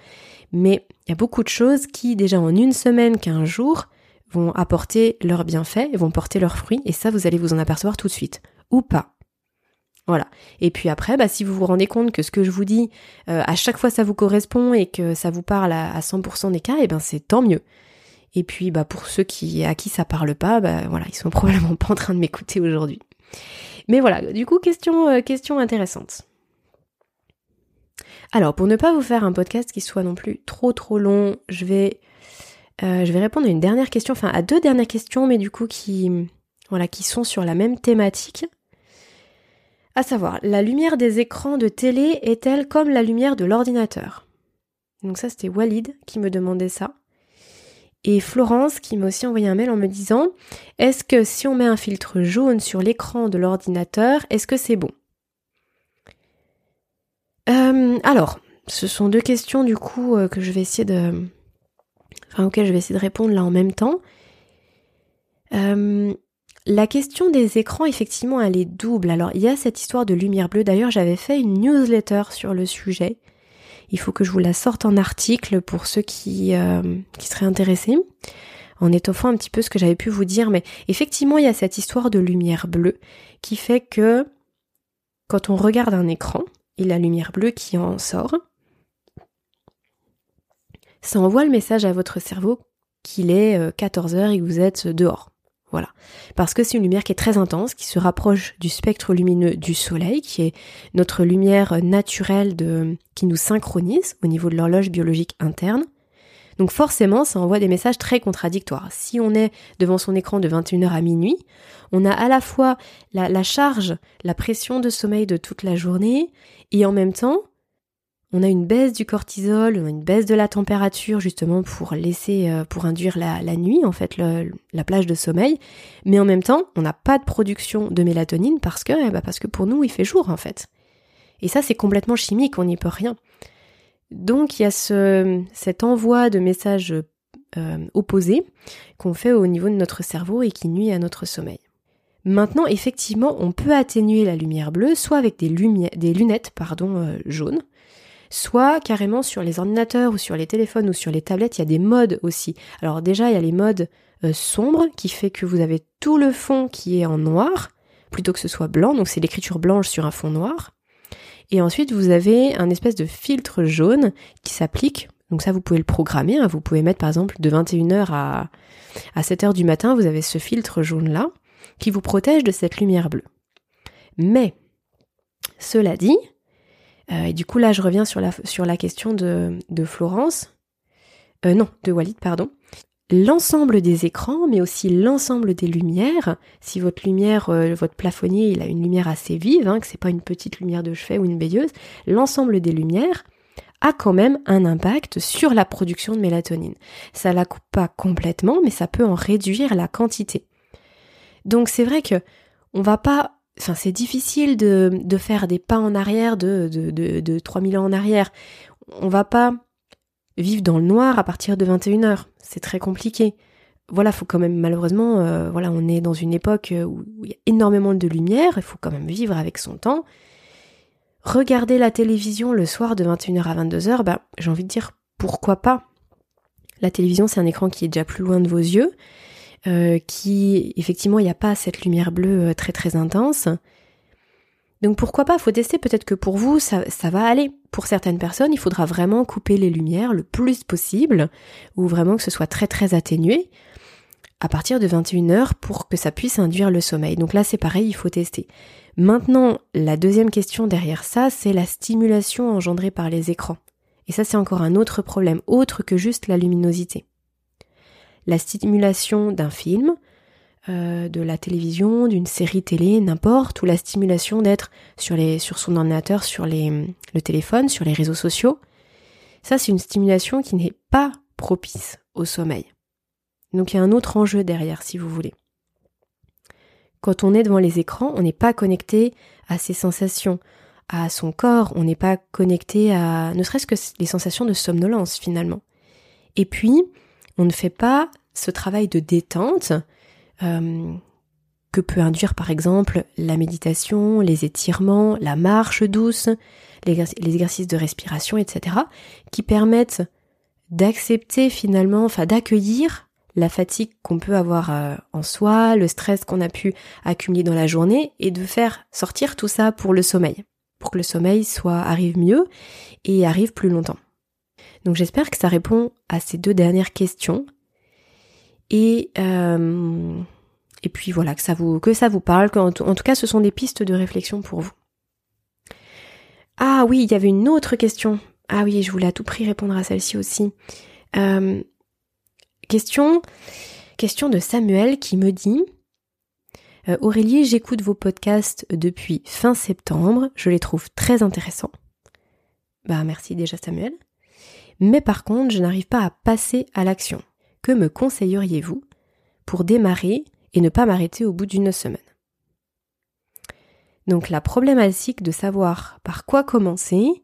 Mais il y a beaucoup de choses qui, déjà en une semaine, qu'un jour, vont apporter leurs bienfaits, vont porter leurs fruits, et ça, vous allez vous en apercevoir tout de suite. Ou pas. Voilà. Et puis après, bah, si vous vous rendez compte que ce que je vous dis, euh, à chaque fois ça vous correspond et que ça vous parle à, 100% des cas, et eh ben c'est tant mieux. Et puis bah pour ceux qui à qui ça parle pas, bah voilà, ils sont probablement pas en train de m'écouter aujourd'hui. Mais voilà, du coup question euh, question intéressante. Alors pour ne pas vous faire un podcast qui soit non plus trop trop long, je vais euh, je vais répondre à une dernière question, enfin à deux dernières questions, mais du coup qui, voilà, qui sont sur la même thématique. À savoir, la lumière des écrans de télé est-elle comme la lumière de l'ordinateur? Donc ça, c'était Walid qui me demandait ça. Et Florence qui m'a aussi envoyé un mail en me disant Est-ce que si on met un filtre jaune sur l'écran de l'ordinateur, est-ce que c'est bon? Euh, Alors, ce sont deux questions du coup euh, que je vais essayer de, enfin auquel je vais essayer de répondre là en même temps. Euh, la question des écrans, effectivement, elle est double. Alors, il y a cette histoire de lumière bleue. D'ailleurs, j'avais fait une newsletter sur le sujet. Il faut que je vous la sorte en article pour ceux qui, euh, qui seraient intéressés, en étoffant un petit peu ce que j'avais pu vous dire. Mais effectivement, il y a cette histoire de lumière bleue qui fait que quand on regarde un écran, et la lumière bleue qui en sort, ça envoie le message à votre cerveau qu'il est 14 euh, et que vous êtes dehors. Voilà. Parce que c'est une lumière qui est très intense, qui se rapproche du spectre lumineux du soleil, qui est notre lumière naturelle de, qui nous synchronise au niveau de l'horloge biologique interne. Donc forcément, ça envoie des messages très contradictoires. Si on est devant son écran de 21h à minuit, on a à la fois la charge, la pression de sommeil de toute la journée, et en même temps, on a une baisse du cortisol, une baisse de la température justement pour laisser, euh, pour induire la, nuit en fait, la plage de sommeil. Mais en même temps, on n'a pas de production de mélatonine parce que, eh ben, parce que pour nous, il fait jour en fait. Et ça, c'est complètement chimique, on n'y peut rien. Donc il y a ce, cet envoi de messages euh, opposés qu'on fait au niveau de notre cerveau et qui nuit à notre sommeil. Maintenant, effectivement, on peut atténuer la lumière bleue, soit avec des, lunettes euh, jaunes, soit carrément sur les ordinateurs ou sur les téléphones ou sur les tablettes, il y a des modes aussi. Alors déjà, il y a les modes euh, sombres qui fait que vous avez tout le fond qui est en noir plutôt que ce soit blanc, donc c'est l'écriture blanche sur un fond noir. Et ensuite, vous avez un espèce de filtre jaune qui s'applique. Donc ça, vous pouvez le programmer. Hein. Vous pouvez mettre par exemple de 21h à, à 7h du matin, vous avez ce filtre jaune-là qui vous protège de cette lumière bleue. Mais, cela dit, et du coup là je reviens sur la, sur la question de, de Florence, euh, non, de Walid, pardon. L'ensemble des écrans, mais aussi l'ensemble des lumières, si votre lumière, euh, votre plafonnier, il a une lumière assez vive, hein, que c'est pas une petite lumière de chevet ou une veilleuse, l'ensemble des lumières a quand même un impact sur la production de mélatonine. Ça la coupe pas complètement, mais ça peut en réduire la quantité. Donc c'est vrai que on va pas C'est difficile de, faire des pas en arrière de, de, de, de 3000 ans en arrière. On va pas vivre dans le noir à partir de 21h. C'est très compliqué. Voilà, faut quand même malheureusement, euh, voilà, on est dans une époque où il y a énormément de lumière, il faut quand même vivre avec son temps. Regarder la télévision le soir de 21h à 22h, bah, j'ai envie de dire pourquoi pas. La télévision, c'est un écran qui est déjà plus loin de vos yeux. Euh, qui effectivement il n'y a pas cette lumière bleue euh, très très intense. Donc pourquoi pas, faut tester peut-être que pour vous ça, ça va aller. Pour certaines personnes, il faudra vraiment couper les lumières le plus possible, ou vraiment que ce soit très très atténué, à partir de 21h pour que ça puisse induire le sommeil. Donc là c'est pareil, il faut tester. Maintenant, la deuxième question derrière ça, c'est la stimulation engendrée par les écrans. Et ça c'est encore un autre problème, autre que juste la luminosité la stimulation d'un film, euh, de la télévision, d'une série télé, n'importe, ou la stimulation d'être sur, sur son ordinateur, sur le téléphone, sur les réseaux sociaux. Ça, c'est une stimulation qui n'est pas propice au sommeil. Donc il y a un autre enjeu derrière, si vous voulez. Quand on est devant les écrans, on n'est pas connecté à ses sensations, à son corps, on n'est pas connecté à ne serait-ce que les sensations de somnolence finalement. Et puis, on ne fait pas ce travail de détente euh, que peut induire par exemple la méditation, les étirements, la marche douce, les, exercices de respiration, etc., qui permettent d'accepter finalement, enfin d'accueillir la fatigue qu'on peut avoir euh, en soi, le stress qu'on a pu accumuler dans la journée, et de faire sortir tout ça pour le sommeil, pour que le sommeil soit arrive mieux et arrive plus longtemps. Donc j'espère que ça répond à ces deux dernières questions. Et, euh, puis voilà, que ça vous, que ça vous parle, en tout cas ce sont des pistes de réflexion pour vous. Ah oui, il y avait une autre question. Ah oui, je voulais à tout prix répondre à celle-ci aussi. Euh, question, question de Samuel qui me dit euh, Aurélie, j'écoute vos podcasts depuis fin septembre, je les trouve très intéressants. Bah merci déjà Samuel mais par contre je n'arrive pas à passer à l'action. Que me conseilleriez-vous pour démarrer et ne pas m'arrêter au bout d'une semaine? Donc la problématique de savoir par quoi commencer,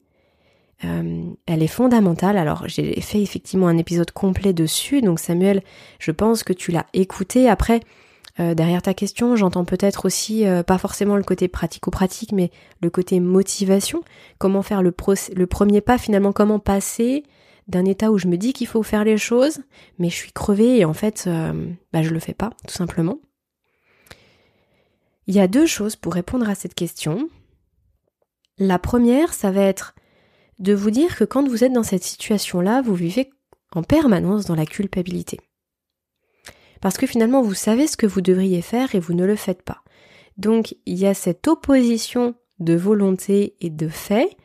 euh, elle est fondamentale. Alors j'ai fait effectivement un épisode complet dessus, donc Samuel, je pense que tu l'as écouté. Après, euh, derrière ta question, j'entends peut-être aussi euh, pas forcément le côté pratico-pratique, mais le côté motivation. Comment faire le, le premier pas finalement, comment passer d'un état où je me dis qu'il faut faire les choses, mais je suis crevée et en fait, euh, bah, je le fais pas, tout simplement. Il y a deux choses pour répondre à cette question. La première, ça va être de vous dire que quand vous êtes dans cette situation-là, vous vivez en permanence dans la culpabilité. Parce que finalement, vous savez ce que vous devriez faire et vous ne le faites pas. Donc, il y a cette opposition de volonté et de fait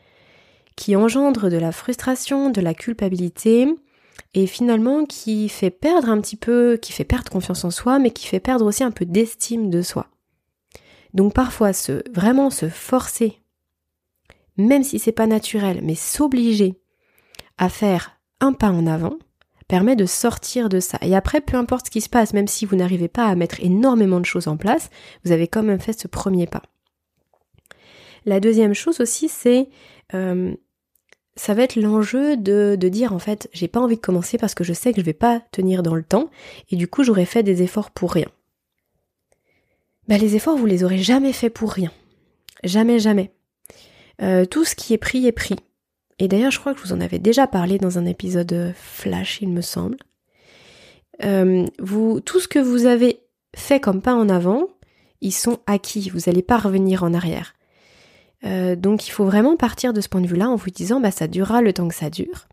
qui engendre de la frustration, de la culpabilité, et finalement qui fait perdre un petit peu, qui fait perdre confiance en soi, mais qui fait perdre aussi un peu d'estime de soi. Donc parfois, se, vraiment se forcer même si c'est pas naturel, mais s'obliger à faire un pas en avant permet de sortir de ça. Et après, peu importe ce qui se passe, même si vous n'arrivez pas à mettre énormément de choses en place, vous avez quand même fait ce premier pas. La deuxième chose aussi, c'est euh, ça va être l'enjeu de, dire en fait j'ai pas envie de commencer parce que je sais que je vais pas tenir dans le temps et du coup j'aurais fait des efforts pour rien. Bah les efforts vous les aurez jamais fait pour rien. Jamais jamais. Euh, tout ce qui est pris est pris. Et d'ailleurs je crois que je vous en avais déjà parlé dans un épisode flash il me semble. Euh, tout ce que vous avez fait comme pas en avant, ils sont acquis, vous n'allez pas revenir en arrière. Euh, donc il faut vraiment partir de ce point de vue-là en vous disant bah ça durera le temps que ça dure.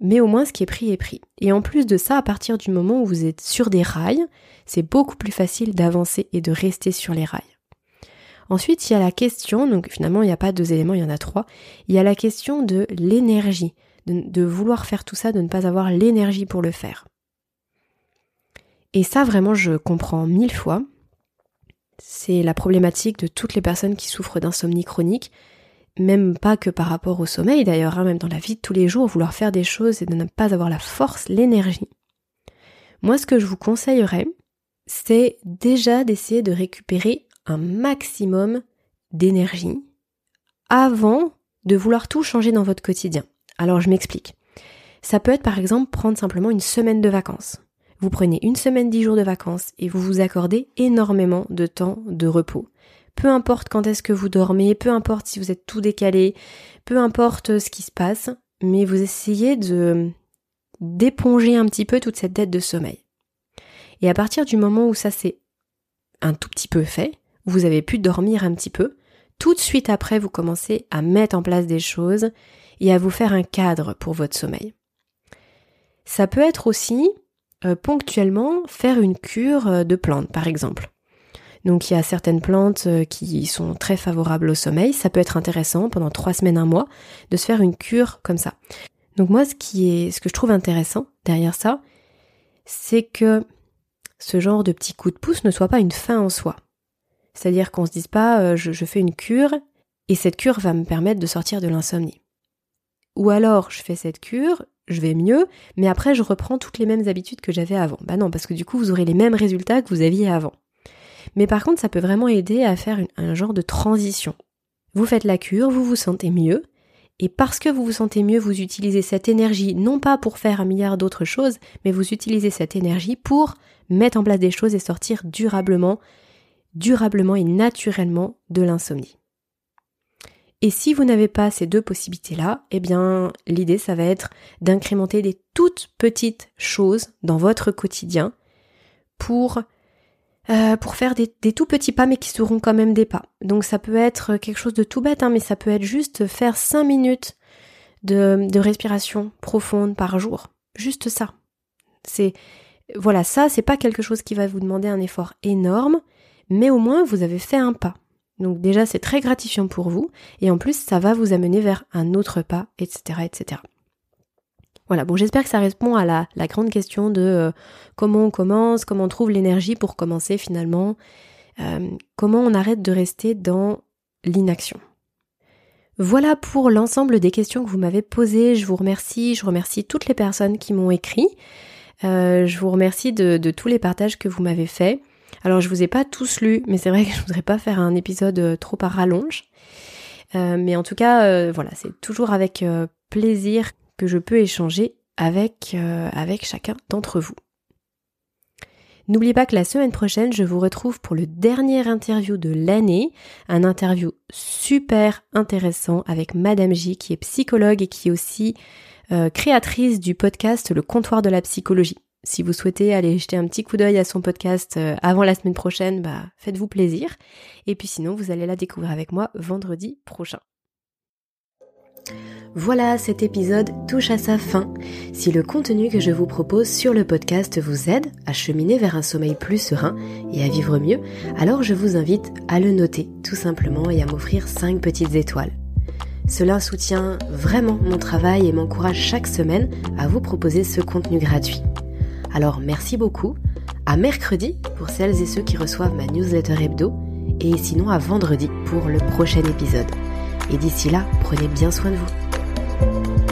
Mais au moins ce qui est pris est pris. Et en plus de ça, à partir du moment où vous êtes sur des rails, c'est beaucoup plus facile d'avancer et de rester sur les rails. Ensuite, il y a la question, donc finalement il n'y a pas deux éléments, il y en a trois, il y a la question de l'énergie, de, de vouloir faire tout ça, de ne pas avoir l'énergie pour le faire. Et ça vraiment je comprends mille fois, c'est la problématique de toutes les personnes qui souffrent d'insomnie chronique, même pas que par rapport au sommeil d'ailleurs, hein, même dans la vie de tous les jours, vouloir faire des choses et de ne pas avoir la force, l'énergie. Moi, ce que je vous conseillerais, c'est déjà d'essayer de récupérer un maximum d'énergie avant de vouloir tout changer dans votre quotidien. Alors je m'explique. Ça peut être par exemple prendre simplement une semaine de vacances. Vous prenez une semaine, dix jours de vacances et vous vous accordez énormément de temps de repos. Peu importe quand est-ce que vous dormez, peu importe si vous êtes tout décalé, peu importe ce qui se passe, mais vous essayez de d'éponger un petit peu toute cette dette de sommeil. Et à partir du moment où ça s'est un tout petit peu fait, vous avez pu dormir un petit peu, tout de suite après vous commencez à mettre en place des choses et à vous faire un cadre pour votre sommeil. Ça peut être aussi euh, ponctuellement faire une cure euh, de plantes, par exemple. Donc il y a certaines plantes euh, qui sont très favorables au sommeil. Ça peut être intéressant pendant trois semaines, un mois, de se faire une cure comme ça. Donc moi, ce qui est, ce que je trouve intéressant derrière ça, c'est que ce genre de petit coup de pouce ne soit pas une fin en soi. C'est-à-dire qu'on se dise pas, je, je fais une cure et cette cure va me permettre de sortir de l'insomnie. Ou alors, je fais cette cure, je vais mieux, mais après je reprends toutes les mêmes habitudes que j'avais avant. Bah non, parce que du coup vous aurez les mêmes résultats que vous aviez avant. Mais par contre, ça peut vraiment aider à faire un genre de transition. Vous faites la cure, vous vous sentez mieux, et parce que vous vous sentez mieux, vous utilisez cette énergie non pas pour faire un milliard d'autres choses, mais vous utilisez cette énergie pour mettre en place des choses et sortir durablement, durablement et naturellement de l'insomnie. Et si vous n'avez pas ces deux possibilités-là, eh bien, l'idée, ça va être d'incrémenter des toutes petites choses dans votre quotidien pour, euh, pour faire des, tout petits pas, mais qui seront quand même des pas. Donc, ça peut être quelque chose de tout bête, hein, mais ça peut être juste faire cinq minutes de, de respiration profonde par jour. Juste ça. C'est, voilà, ça, c'est pas quelque chose qui va vous demander un effort énorme, mais au moins, vous avez fait un pas. Donc déjà c'est très gratifiant pour vous et en plus ça va vous amener vers un autre pas, etc. etc. Voilà, bon j'espère que ça répond à la, grande question de euh, comment on commence, comment on trouve l'énergie pour commencer finalement, euh, comment on arrête de rester dans l'inaction. Voilà pour l'ensemble des questions que vous m'avez posées. Je vous remercie, je remercie toutes les personnes qui m'ont écrit. Euh, je vous remercie de, de, tous les partages que vous m'avez faits. Alors je vous ai pas tous lus, mais c'est vrai que je voudrais pas faire un épisode euh, trop à rallonge. Euh, mais en tout cas, euh, voilà, c'est toujours avec plaisir que je peux échanger avec, avec chacun d'entre vous. N'oubliez pas que la semaine prochaine, je vous retrouve pour le dernier interview de l'année, un interview super intéressant avec Madame J, qui est psychologue et qui est aussi créatrice du podcast Le comptoir de la psychologie. Si vous souhaitez aller jeter un petit coup d'œil à son podcast euh, avant la semaine prochaine, bah faites-vous plaisir. Et puis sinon, vous allez la découvrir avec moi vendredi prochain. Voilà, cet épisode touche à sa fin. Si le contenu que je vous propose sur le podcast vous aide à cheminer vers un sommeil plus serein et à vivre mieux, alors je vous invite à le noter tout simplement et à m'offrir 5 petites étoiles. Cela soutient vraiment mon travail et m'encourage chaque semaine à vous proposer ce contenu gratuit. Alors merci beaucoup. À mercredi pour celles et ceux qui reçoivent ma newsletter hebdo et sinon à vendredi pour le prochain épisode. Et d'ici là, prenez bien soin de vous.